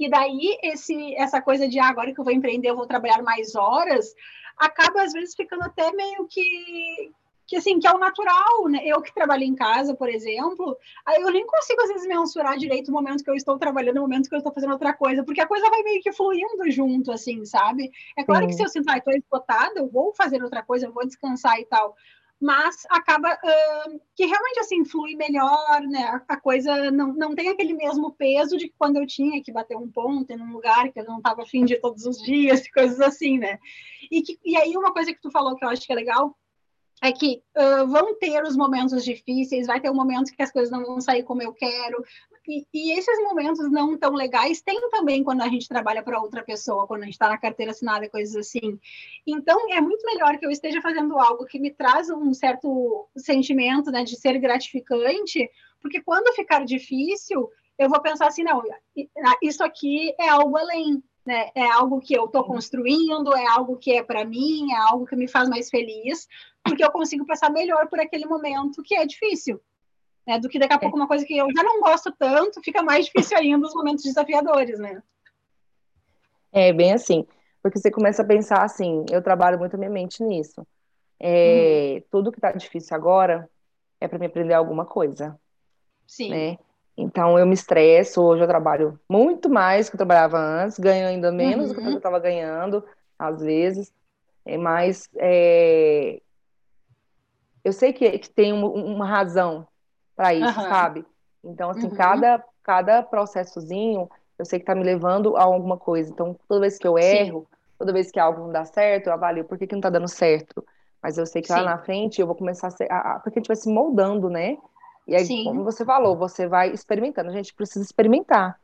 E daí, esse, essa coisa de ah, agora que eu vou empreender, eu vou trabalhar mais horas, acaba às vezes ficando até meio que, que assim, que é o natural, né? Eu que trabalho em casa, por exemplo, eu nem consigo às vezes mensurar direito o momento que eu estou trabalhando, o momento que eu estou fazendo outra coisa, porque a coisa vai meio que fluindo junto, assim, sabe? É claro Sim. que se eu sinto, ah, estou esgotada, eu vou fazer outra coisa, eu vou descansar e tal mas acaba uh, que realmente assim flui melhor, né? A, coisa não, não tem aquele mesmo peso de quando eu tinha que bater um ponto em um lugar que eu não estava afim de todos os dias, coisas assim, né? E, que, e aí uma coisa que tu falou que eu acho que é legal é que uh, vão ter os momentos difíceis, vai ter um momento que as coisas não vão sair como eu quero, e, esses momentos não tão legais tem também quando a gente trabalha para outra pessoa, quando a gente está na carteira assinada, coisas assim. Então, é muito melhor que eu esteja fazendo algo que me traz um certo sentimento né, de ser gratificante, porque quando ficar difícil, eu vou pensar assim: não, isso aqui é algo além. Né? É algo que eu estou construindo, é algo que é para mim, é algo que me faz mais feliz, porque eu consigo passar melhor por aquele momento que é difícil né? Do que daqui a pouco uma coisa que eu já não gosto tanto, fica mais difícil ainda os momentos desafiadores, né? É bem assim, porque você começa a pensar assim, eu trabalho muito a minha mente nisso. É, uhum. Tudo que está difícil agora é para me aprender alguma coisa. Sim. Né? Então eu me estresso, hoje eu trabalho muito mais do que eu trabalhava antes, ganho ainda menos uhum. do que eu estava ganhando, às vezes, é, mas é, eu sei que, que tem uma, uma razão para isso, uhum. sabe? Então, assim, uhum. cada, cada processozinho, eu sei que está me levando a alguma coisa. Então, toda vez que eu erro, Sim. toda vez que algo não dá certo, eu avalio por que, que não está dando certo. Mas eu sei que Sim. lá na frente eu vou começar a ser. A, a, porque a gente vai se moldando, né? E aí, Sim. como você falou, você vai experimentando. A gente precisa experimentar.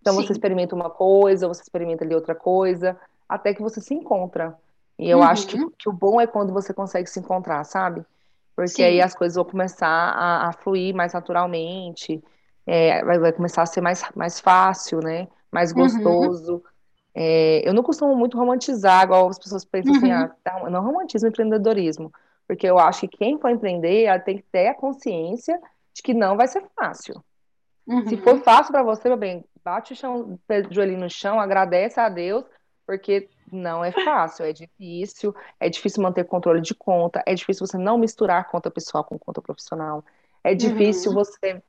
Então, você experimenta uma coisa, você experimenta ali outra coisa, até que você se encontra. E eu uhum. acho que, uhum. que, o bom é quando você consegue se encontrar, sabe? Porque Sim. aí as coisas vão começar a, a fluir mais naturalmente, é, vai, vai, começar a ser mais, mais fácil, né? Mais uhum. gostoso. Uhum. É, eu não costumo muito romantizar, igual as pessoas pensam assim, uhum. assim, ah, não romantismo empreendedorismo. Porque eu acho que quem for empreender, ela tem que ter a consciência de que não vai ser fácil. Uhum. Se for fácil para você, meu bem, bate o chão, o joelho no chão, agradece a Deus, porque não é fácil, é difícil, é difícil manter controle de conta, é difícil você não misturar conta pessoal com conta profissional, é difícil uhum. você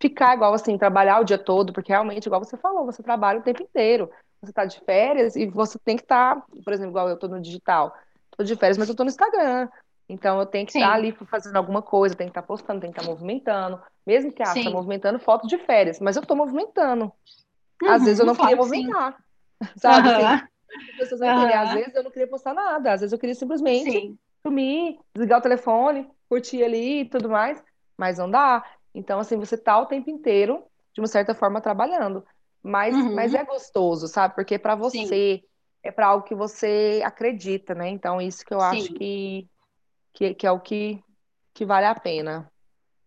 ficar igual assim, trabalhar o dia todo, porque realmente, igual você falou, você trabalha o tempo inteiro. Você está de férias e você tem que estar, tá, por exemplo, igual eu estou no digital, estou de férias, mas eu estou no Instagram. Então eu tenho que Sim. estar ali fazendo alguma coisa, tenho que estar postando, tenho que estar movimentando. Mesmo que ah, está movimentando foto de férias, mas eu estou movimentando. Uhum, Às vezes eu não queria movimentar. Sabe? Uhum. Assim, pessoas uhum. Às vezes eu não queria postar nada, às vezes eu queria simplesmente Sim. sumir, desligar o telefone, curtir ali e tudo mais, mas não dá. Então, assim, você tá o tempo inteiro, de uma certa forma, trabalhando. Mas, uhum. mas é gostoso, sabe? Porque é para você, Sim. é para algo que você acredita, né? Então, isso que eu Sim. acho que que, que é o que, que vale a pena.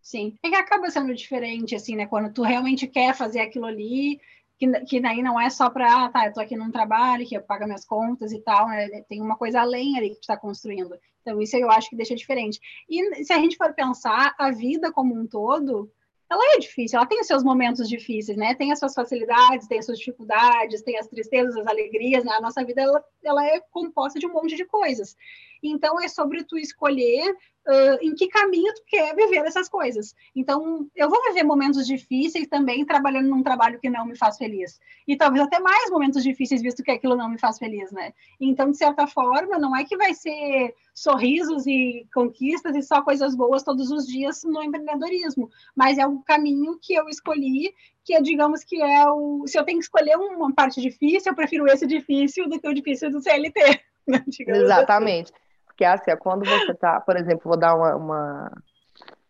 Sim, é que acaba sendo diferente, assim, né? Quando tu realmente quer fazer aquilo ali, que, que daí não é só para, ah, tá, eu tô aqui num trabalho, que eu pago minhas contas e tal, né? Tem uma coisa além ali que está construindo. Então, isso eu acho que deixa diferente. E se a gente for pensar, a vida como um todo, ela é difícil, ela tem os seus momentos difíceis, né? Tem as suas facilidades, tem as suas dificuldades, tem as tristezas, as alegrias, né? A nossa vida, ela, ela é composta de um monte de coisas. Então, é sobre tu escolher uh, em que caminho tu quer viver essas coisas. Então, eu vou viver momentos difíceis também trabalhando num trabalho que não me faz feliz. E talvez até mais momentos difíceis, visto que aquilo não me faz feliz, né? Então, de certa forma, não é que vai ser sorrisos e conquistas e só coisas boas todos os dias no empreendedorismo, mas é o caminho que eu escolhi, que é, digamos que é o. Se eu tenho que escolher uma parte difícil, eu prefiro esse difícil do que o difícil do CLT. Né? Assim. Exatamente. Assim. Porque assim, quando você tá, por exemplo, vou dar uma, uma,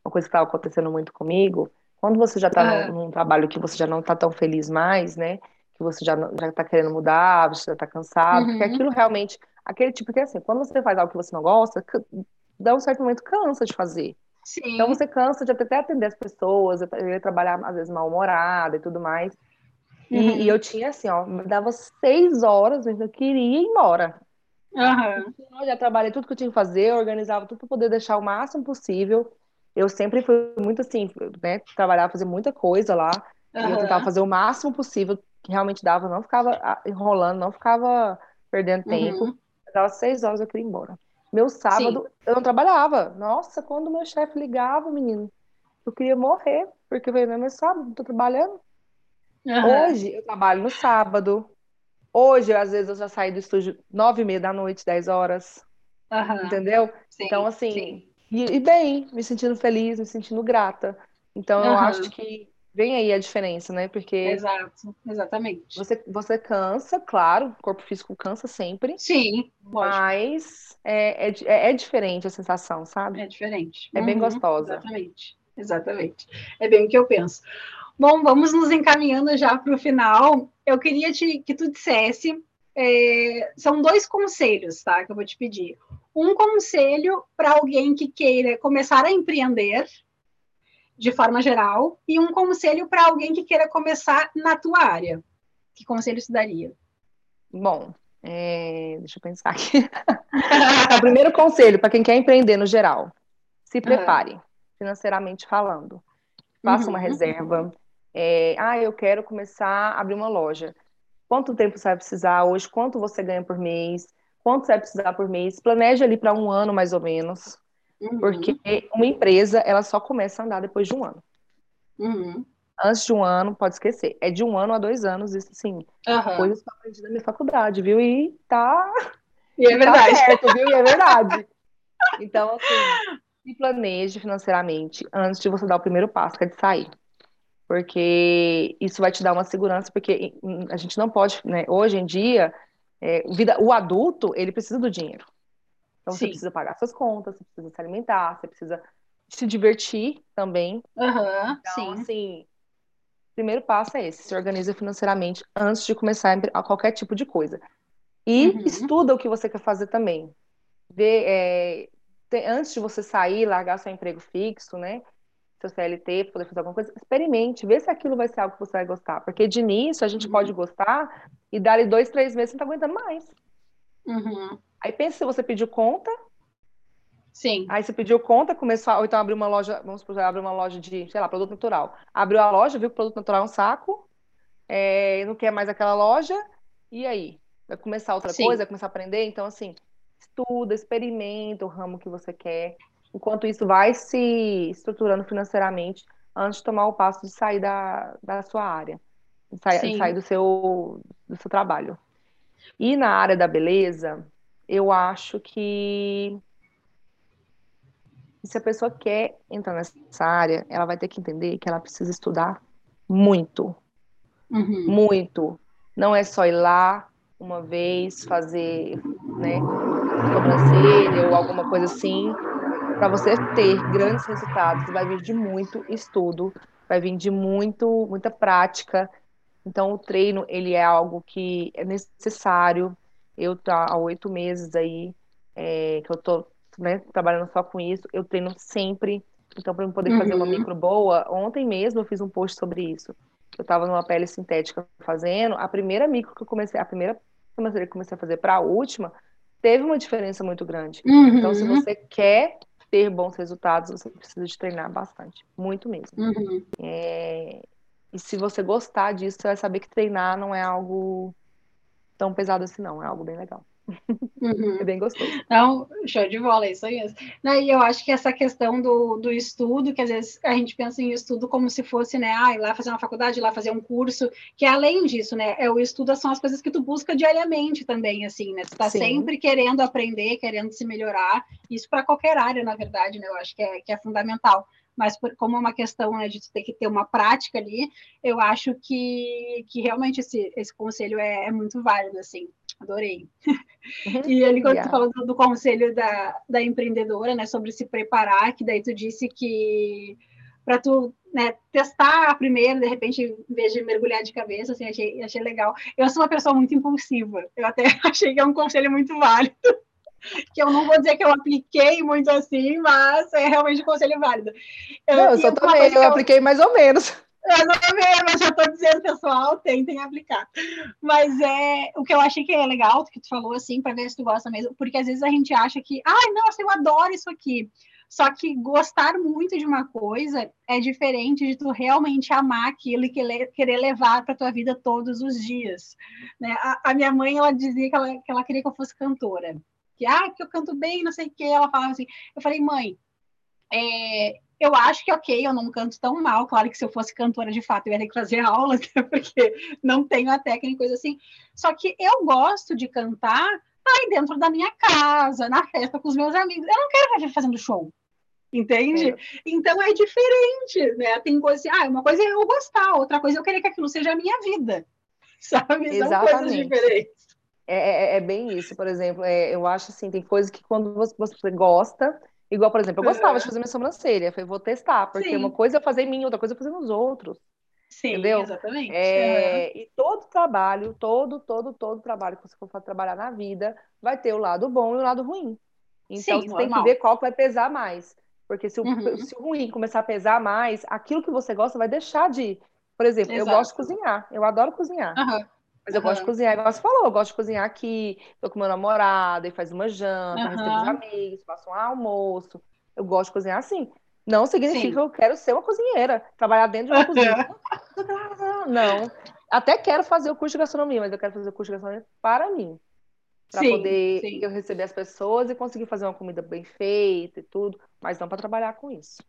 uma coisa que estava acontecendo muito comigo, quando você já está é. num, num, trabalho que você já não está tão feliz mais, né? Que você já já está querendo mudar, você já está cansado, uhum. porque aquilo realmente, aquele tipo que assim, quando você faz algo que você não gosta, dá um certo momento cansa de fazer. Sim. Então você cansa de até atender as pessoas, trabalhar às vezes mal-humorada e tudo mais. Uhum. E, e, eu tinha assim, ó, dava seis horas, mas eu queria ir embora. Uhum. Eu já trabalhei tudo que eu tinha que fazer, organizava tudo para poder deixar o máximo possível. Eu sempre fui muito assim, né? Trabalhar, fazer muita coisa lá. Uhum. E eu tentava fazer o máximo possível que realmente dava, não ficava ah, enrolando, não ficava perdendo tempo. Uhum. Dava seis horas, eu queria ir embora. Meu sábado, Sim. eu não trabalhava. Nossa, quando meu chefe ligava, menino, eu queria morrer, porque falei, meu sábado, não tô trabalhando. Uhum. Hoje eu trabalho no sábado, Hoje, às vezes, eu já saí do estúdio nove e meia da noite, dez horas. Uhum. Entendeu? Sim, então, assim, e, e, bem, me sentindo feliz, me sentindo grata. Então, uhum. eu acho que vem aí a diferença, né? Porque. Exato, exatamente. Você, você cansa, claro, o corpo físico cansa sempre. Sim, mas é, é, é, é, diferente a sensação, sabe? É diferente. É uhum, bem gostosa. Exatamente, exatamente. É bem o que eu penso. Bom, vamos nos encaminhando já para o final. Eu queria te, que tu dissesse, é, são dois conselhos, tá, que eu vou te pedir. Um conselho para alguém que queira começar a empreender, de forma geral, e um conselho para alguém que queira começar na tua área. Que conselho se daria? Bom, é, deixa eu pensar aqui. o primeiro conselho para quem quer empreender no geral: se prepare, uhum. financeiramente falando. Faça uhum. uma reserva, é, ah, eu quero começar a abrir uma loja. Quanto tempo você vai precisar hoje? Quanto você ganha por mês? quanto você vai precisar por mês, planeje ali para um ano mais ou menos, uhum. porque uma empresa ela só começa a andar depois de um ano. Uhum. Antes de um ano, pode esquecer. É de um ano a dois anos, isso sim. Uhum. Coisas que eu aprendi na minha faculdade, viu? E tá. E é verdade. Tá certo, viu? E é verdade. Então, assim, se planeje financeiramente antes de você dar o primeiro passo, que é de sair. Porque isso vai te dar uma segurança, porque a gente não pode, né? Hoje em dia, é, vida, o adulto, ele precisa do dinheiro. Então, Sim. você precisa pagar suas contas, você precisa se alimentar, você precisa se divertir também. Uhum, então, sim. assim, o primeiro passo é esse, se organiza financeiramente antes de começar a qualquer tipo de coisa. E uhum. estuda o que você quer fazer também. Vê, é, te, antes de você sair, largar seu emprego fixo, né? Seu CLT, poder fazer alguma coisa, experimente, vê se aquilo vai ser algo que você vai gostar. Porque de início a gente uhum. pode gostar e dar dois, três meses você não tá aguentando mais. Uhum. Aí pensa se você pediu conta. Sim. Aí você pediu conta, começou, ou então abriu uma loja, vamos supor, abriu uma loja de, sei lá, produto natural. Abriu a loja, viu que o produto natural é um saco, é, não quer mais aquela loja, e aí? Vai começar outra Sim. coisa, vai começar a aprender? Então, assim, estuda, experimenta o ramo que você quer. Enquanto isso, vai se estruturando financeiramente antes de tomar o passo de sair da, da sua área, de sair, sair do, seu, do seu trabalho. E na área da beleza, eu acho que se a pessoa quer entrar nessa área, ela vai ter que entender que ela precisa estudar muito. Uhum. Muito. Não é só ir lá uma vez, fazer, né, sobrancelha ou alguma coisa assim, para você ter grandes resultados. Vai vir de muito estudo, vai vir de muito, muita prática. Então, o treino, ele é algo que é necessário. Eu tô há oito meses aí, é, que eu tô né, trabalhando só com isso, eu treino sempre. Então, para eu poder fazer uma uhum. micro boa, ontem mesmo eu fiz um post sobre isso. Eu estava numa pele sintética fazendo, a primeira micro que eu comecei, a primeira que eu comecei a fazer para a última, teve uma diferença muito grande. Uhum. Então, se você quer ter bons resultados, você precisa de treinar bastante, muito mesmo. Uhum. É... E se você gostar disso, você vai saber que treinar não é algo tão pesado assim, não, é algo bem legal. Uhum. É bem gostoso. Então, show de bola, é isso aí mesmo. E eu acho que essa questão do, do estudo, que às vezes a gente pensa em estudo como se fosse, né, ah, ir lá fazer uma faculdade, ir lá fazer um curso, que é além disso, né, é, o estudo são as coisas que tu busca diariamente também, assim, né, tu tá Sim. sempre querendo aprender, querendo se melhorar, isso para qualquer área, na verdade, né, eu acho que é, que é fundamental mas por, como é uma questão né, de ter que ter uma prática ali, eu acho que, que realmente esse, esse conselho é, é muito válido, assim, adorei. Uhum. E ali, quando yeah. tu falou do, do, conselho da, da empreendedora, né, sobre se preparar, que daí tu disse que para tu né, testar primeiro, de repente, em vez de mergulhar de cabeça, assim, achei, achei legal. Eu sou uma pessoa muito impulsiva, eu até achei que é um conselho muito válido que eu não vou dizer que eu apliquei muito assim, mas é realmente um conselho válido. Eu, não, eu só também, eu, eu apliquei mais ou menos. Eu não é mas já estou dizendo, pessoal, tentem aplicar. Mas é o que eu achei que é legal, que tu falou assim, para ver se tu gosta mesmo, porque às vezes a gente acha que, ai, ah, nossa, eu adoro isso aqui. Só que gostar muito de uma coisa é diferente de tu realmente amar aquilo e querer levar para tua vida todos os dias. Né? A, a, minha mãe, ela dizia que ela, que ela queria que eu fosse cantora que, ah, que eu canto bem, não sei o que. Ela falava assim. Eu falei, mãe, é, eu acho que ok, eu não canto tão mal. Claro que se eu fosse cantora de fato, eu ia ter que fazer aulas, né, porque não tenho a técnica, coisa assim. Só que eu gosto de cantar aí dentro da minha casa, na festa com os meus amigos. Eu não quero fazer fazendo show. Entende? É. Então é diferente, né? Tem coisa assim, ah, uma coisa é eu gostar, outra coisa é eu querer que aquilo seja a minha vida. Sabe? Exatamente. São coisas diferentes. É, é, é, bem isso, por exemplo, é, eu acho assim, tem coisas que quando você, você gosta, igual, por exemplo, eu gostava uhum. de fazer minha sobrancelha, eu falei, vou testar, porque Sim. uma coisa é fazer em mim, outra coisa é fazer nos outros. Sim, entendeu? exatamente. É, uhum. E todo trabalho, todo, todo, todo trabalho que você for trabalhar na vida, vai ter o lado bom e o lado ruim. Então, Sim, você tem que ver qual que vai pesar mais. Porque se o, uhum. se o ruim começar a pesar mais, aquilo que você gosta vai deixar de. Por exemplo, Exato. eu gosto de cozinhar, eu adoro cozinhar. Uhum. Mas eu gosto de cozinhar, igual você falou, eu gosto de cozinhar aqui, tô com meu namorado, e faz uma janta, uhum. recebo os amigos, faço um almoço. Eu gosto de cozinhar assim. Não significa Sim. que eu quero ser uma cozinheira, trabalhar dentro de uma cozinha. Não. Até quero fazer o curso de gastronomia, mas eu quero fazer o curso de gastronomia para mim. para poder sim. eu receber as pessoas e conseguir fazer uma comida bem feita e tudo, mas não para trabalhar com isso.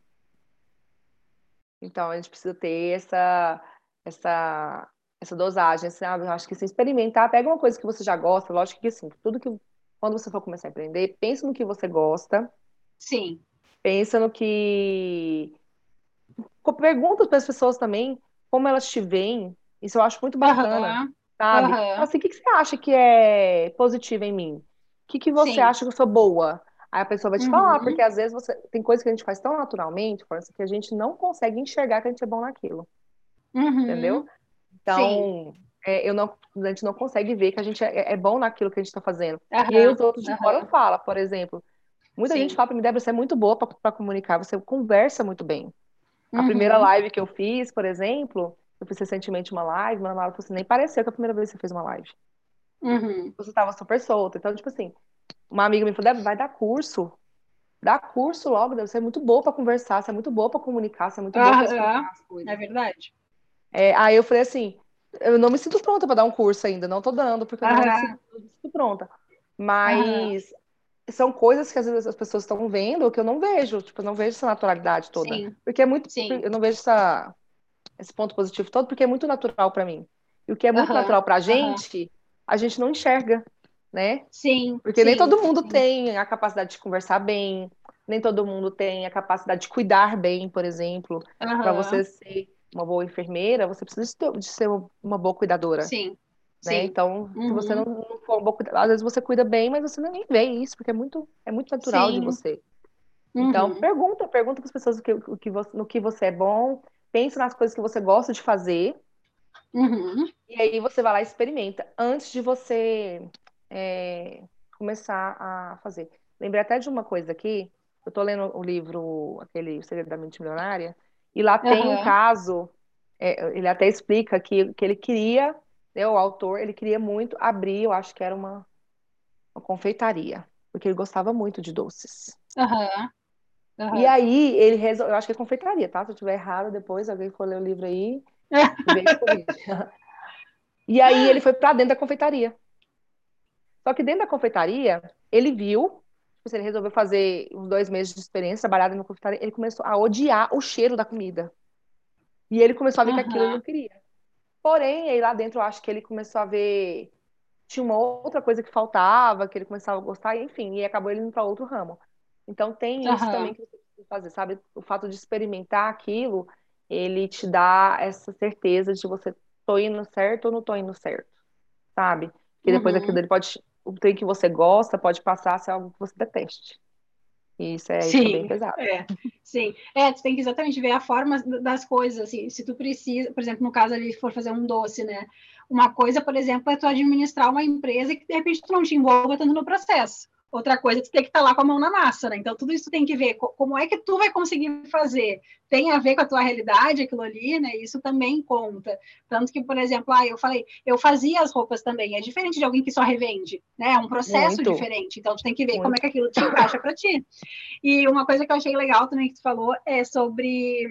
Então a gente precisa ter essa essa essa dosagem, sabe? Eu acho que se experimentar, pega uma coisa que você já gosta, lógico que assim, tudo que quando você for começar a empreender, pensa no que você gosta. Sim. Pensa no que pergunta para as pessoas também como elas te veem. Isso eu acho muito bacana. Uhum sabe? Uhum. Assim, o que, que você acha que é positivo em mim? O que, que você Sim. acha que eu sou boa? Aí a pessoa vai te uhum. falar, porque às vezes você tem coisas que a gente faz tão naturalmente, que a gente não consegue enxergar que a gente é bom naquilo. Uhum. Entendeu? Então, é, eu não, a gente não consegue ver que a gente é, é bom naquilo que a gente está fazendo. E aí os outros de fora falam, por exemplo. Muita Sim. gente fala para mim, Débora, você é muito boa para comunicar, você conversa muito bem. A primeira uhum. live que eu fiz, por exemplo, eu fiz recentemente uma live, Mano Mara falou assim, nem pareceu que a primeira vez que você fez uma live. Uhum. Você estava super solta. Então, tipo assim, uma amiga me falou, vai dar curso. Dá curso logo, você é muito boa para conversar, você é muito boa para comunicar, você é muito boa para as coisas. É verdade. É, aí eu falei assim, eu não me sinto pronta para dar um curso ainda, não tô dando, porque eu não me sinto, me sinto pronta. Mas são coisas que às vezes as pessoas estão vendo que eu não vejo, tipo, eu não vejo essa naturalidade toda. Sim. Porque é muito, Sim. eu não vejo essa esse ponto positivo todo, porque é muito natural para mim. E o que é muito uhum, natural para a gente, a gente não enxerga, né? Sim. Porque sim, nem todo mundo tem a capacidade de conversar bem, nem todo mundo tem a capacidade de cuidar bem, por exemplo. Para você ser uma boa enfermeira, você precisa de ser uma boa cuidadora. Sim. Né? Sim. Então, uhum. se você não, não for um bom às vezes você cuida bem, mas você nem vê isso, porque é muito, é muito natural Sim. de você. Então, uhum. pergunta, pergunta para as pessoas o que, o que você, no que você é bom, pensa nas coisas que você gosta de fazer. Uhum. E aí você vai lá e experimenta antes de você é, começar a fazer. Lembrei até de uma coisa aqui. Eu tô lendo o livro, aquele O Segredo da Mente Milionária, e lá tem uhum. um caso, é, ele até explica que, que ele queria, né, o autor, ele queria muito abrir, eu acho que era uma, uma confeitaria, porque ele gostava muito de doces. Uhum. Uhum. E aí ele resolveu, eu acho que é confeitaria, tá? Se eu tiver errado depois, alguém for ler o livro aí, E aí ele foi para dentro da confeitaria. Só que dentro da confeitaria, ele viu, tipo ele resolveu fazer uns dois meses de experiência, trabalhar na confeitaria, ele começou a odiar o cheiro da comida. E ele começou a ver uhum. que aquilo ele não queria. Porém, aí lá dentro eu acho que ele começou a ver tinha uma outra coisa que faltava, que ele começava a gostar, enfim, e acabou ele indo para outro ramo. Então tem isso uhum. também que você precisa fazer, sabe? O fato de experimentar aquilo, ele te dá essa certeza de você tô indo certo ou não tô indo certo, sabe? Que depois uhum. aquilo ele pode, o trem que você gosta pode passar a ser algo que você deteste. E isso é, Sim, isso é bem pesado. É. Sim, é, tu tem que exatamente ver a forma das coisas, assim, se tu precisa, por exemplo, no caso ali, for fazer um doce, né? Uma coisa, por exemplo, é tu administrar uma empresa que de repente tu não te envolva tanto no processo. Outra coisa, tu tem que estar tá lá com a mão na massa, né? Então, tudo isso tem que ver como é que tu vai conseguir fazer. Tem a ver com a tua realidade, aquilo ali, né? Isso também conta. Tanto que, por exemplo, ah, eu falei, eu fazia as roupas também. É diferente de alguém que só revende, né? É um processo Muito. diferente. Então, tu tem que ver Muito. como é que aquilo te encaixa para ti. E uma coisa que eu achei legal também que tu falou é sobre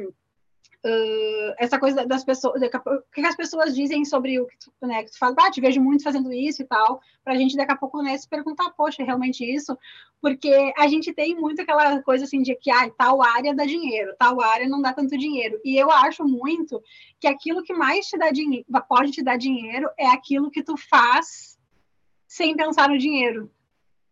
uh, essa coisa das pessoas, o que as pessoas dizem sobre o que tu, né, que tu fala, ah, te vejo muito fazendo isso e tal, para a gente daqui a pouco né, se perguntar, poxa, é realmente isso? Porque a gente tem muito aquela coisa assim de que ah, tal área dá dinheiro, tal área não dá tanto dinheiro. E eu acho muito que aquilo que mais te dá dinheiro, pode te dar dinheiro é aquilo que tu faz sem pensar no dinheiro.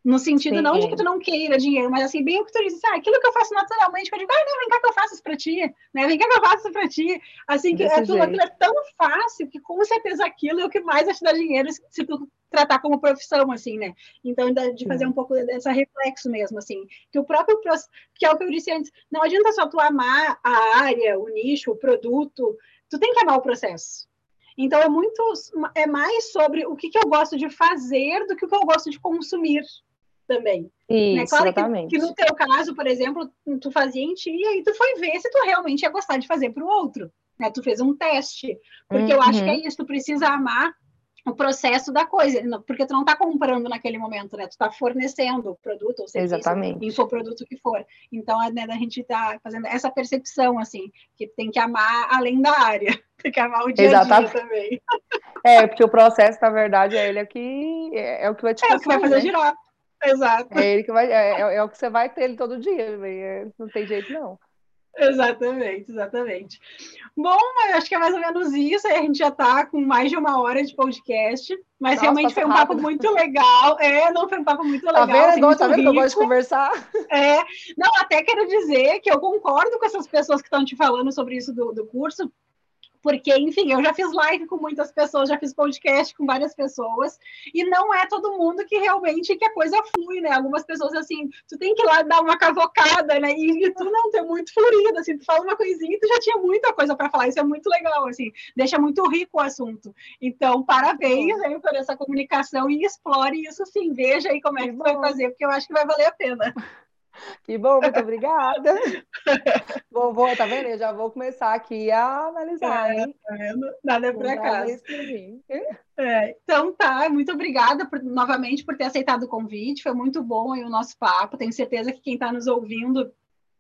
No sentido Sim. não de que tu não queira dinheiro, mas assim, bem o que tu disse, ah, aquilo que eu faço naturalmente, eu digo, ah, não, vem cá que eu faço isso pra ti, né? Vem cá que eu faço isso pra ti. Assim, que aquilo, aquilo, é tão fácil que com certeza aquilo é o que mais vai te dar dinheiro se tu tratar como profissão, assim, né? Então, de fazer um pouco dessa reflexo mesmo, assim, que o próprio, que é o que eu disse antes, não adianta só tu amar a área, o nicho, o produto, tu tem que amar o processo. Então, é muito, é mais sobre o que, que eu gosto de fazer do que o que eu gosto de consumir também. Isso, né? Claro exatamente. Que, que, no teu caso, por exemplo, tu fazia em ti e aí tu foi ver se tu realmente ia gostar de fazer para o outro. Né? Tu fez um teste. Porque uhum. eu acho que é uhum. isso, tu precisa amar o processo da coisa, porque tu não está comprando naquele momento, né? Tu está fornecendo o produto ou serviço, Exatamente. infoproduto que for. Então, né, a gente está fazendo essa percepção, assim, que tem que amar além da área, tem que amar o dia a dia também. É, porque o processo, na verdade, é ele é, que, é, é o que vai te É o que vai fazer né? girar. Exato. É ele que vai, é, é, é, o que você vai ter ele todo dia, é, não tem jeito não. Exatamente, exatamente. Bom, acho que é mais ou menos isso. A gente já está com mais de uma hora de podcast, mas Nossa, realmente foi um rápido. papo muito legal. É, não foi um papo muito tá legal. Vendo? Assim, tá vendo que eu gosto de conversar? É, não, até quero dizer que eu concordo com essas pessoas que estão te falando sobre isso do, do curso, porque, enfim, eu já fiz live com muitas pessoas, já fiz podcast com várias pessoas, e não é todo mundo que realmente que a coisa flui, né? Algumas pessoas, assim, tu tem que ir lá dar uma cavocada, né? E, tu não, tu é muito florido, assim, tu fala uma coisinha e tu já tinha muita coisa para falar, isso é muito legal, assim, deixa muito rico o assunto. Então, parabéns aí por essa comunicação e explore isso sim, veja aí como é que tu vai fazer, porque eu acho que vai valer a pena. Que bom, muito obrigada. vou, vou, tá vendo? Eu já vou começar aqui a analisar, é, hein? Tá Nada é por acaso. É, então tá, muito obrigada por, novamente por ter aceitado o convite. Foi muito bom aí o nosso papo. Tenho certeza que quem está nos ouvindo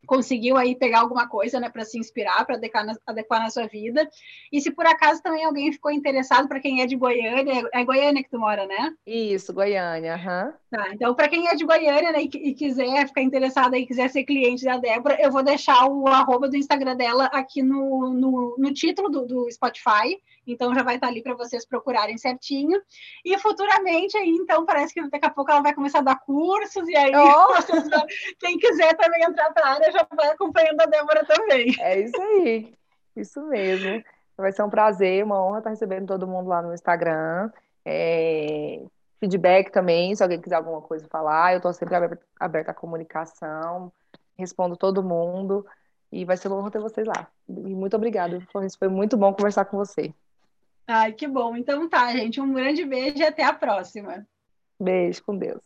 conseguiu aí pegar alguma coisa, né, para se inspirar, para adequar, na sua vida. E se por acaso também alguém ficou interessado, para quem é de Goiânia, é Goiânia que tu mora, né? Isso, Goiânia, aham. Uhum. Tá, então para quem é de Goiânia né, e, e, quiser ficar interessado e quiser ser cliente da Débora, eu vou deixar o arroba do Instagram dela aqui no, no, no título do, do Spotify, então já vai estar ali para vocês procurarem certinho. E futuramente aí, então, parece que daqui a pouco ela vai começar a dar cursos, e aí oh! quem quiser também entrar para a área já vai acompanhando a Débora também. É isso aí, isso mesmo. Vai ser um prazer, uma honra estar recebendo todo mundo lá no Instagram. É... Feedback também, se alguém quiser alguma coisa falar, eu estou sempre aberta à comunicação, respondo todo mundo. E vai ser uma honra ter vocês lá. E muito obrigada, foi muito bom conversar com você. Ai, que bom. Então tá, gente. Um grande beijo e até a próxima. Beijo, com Deus.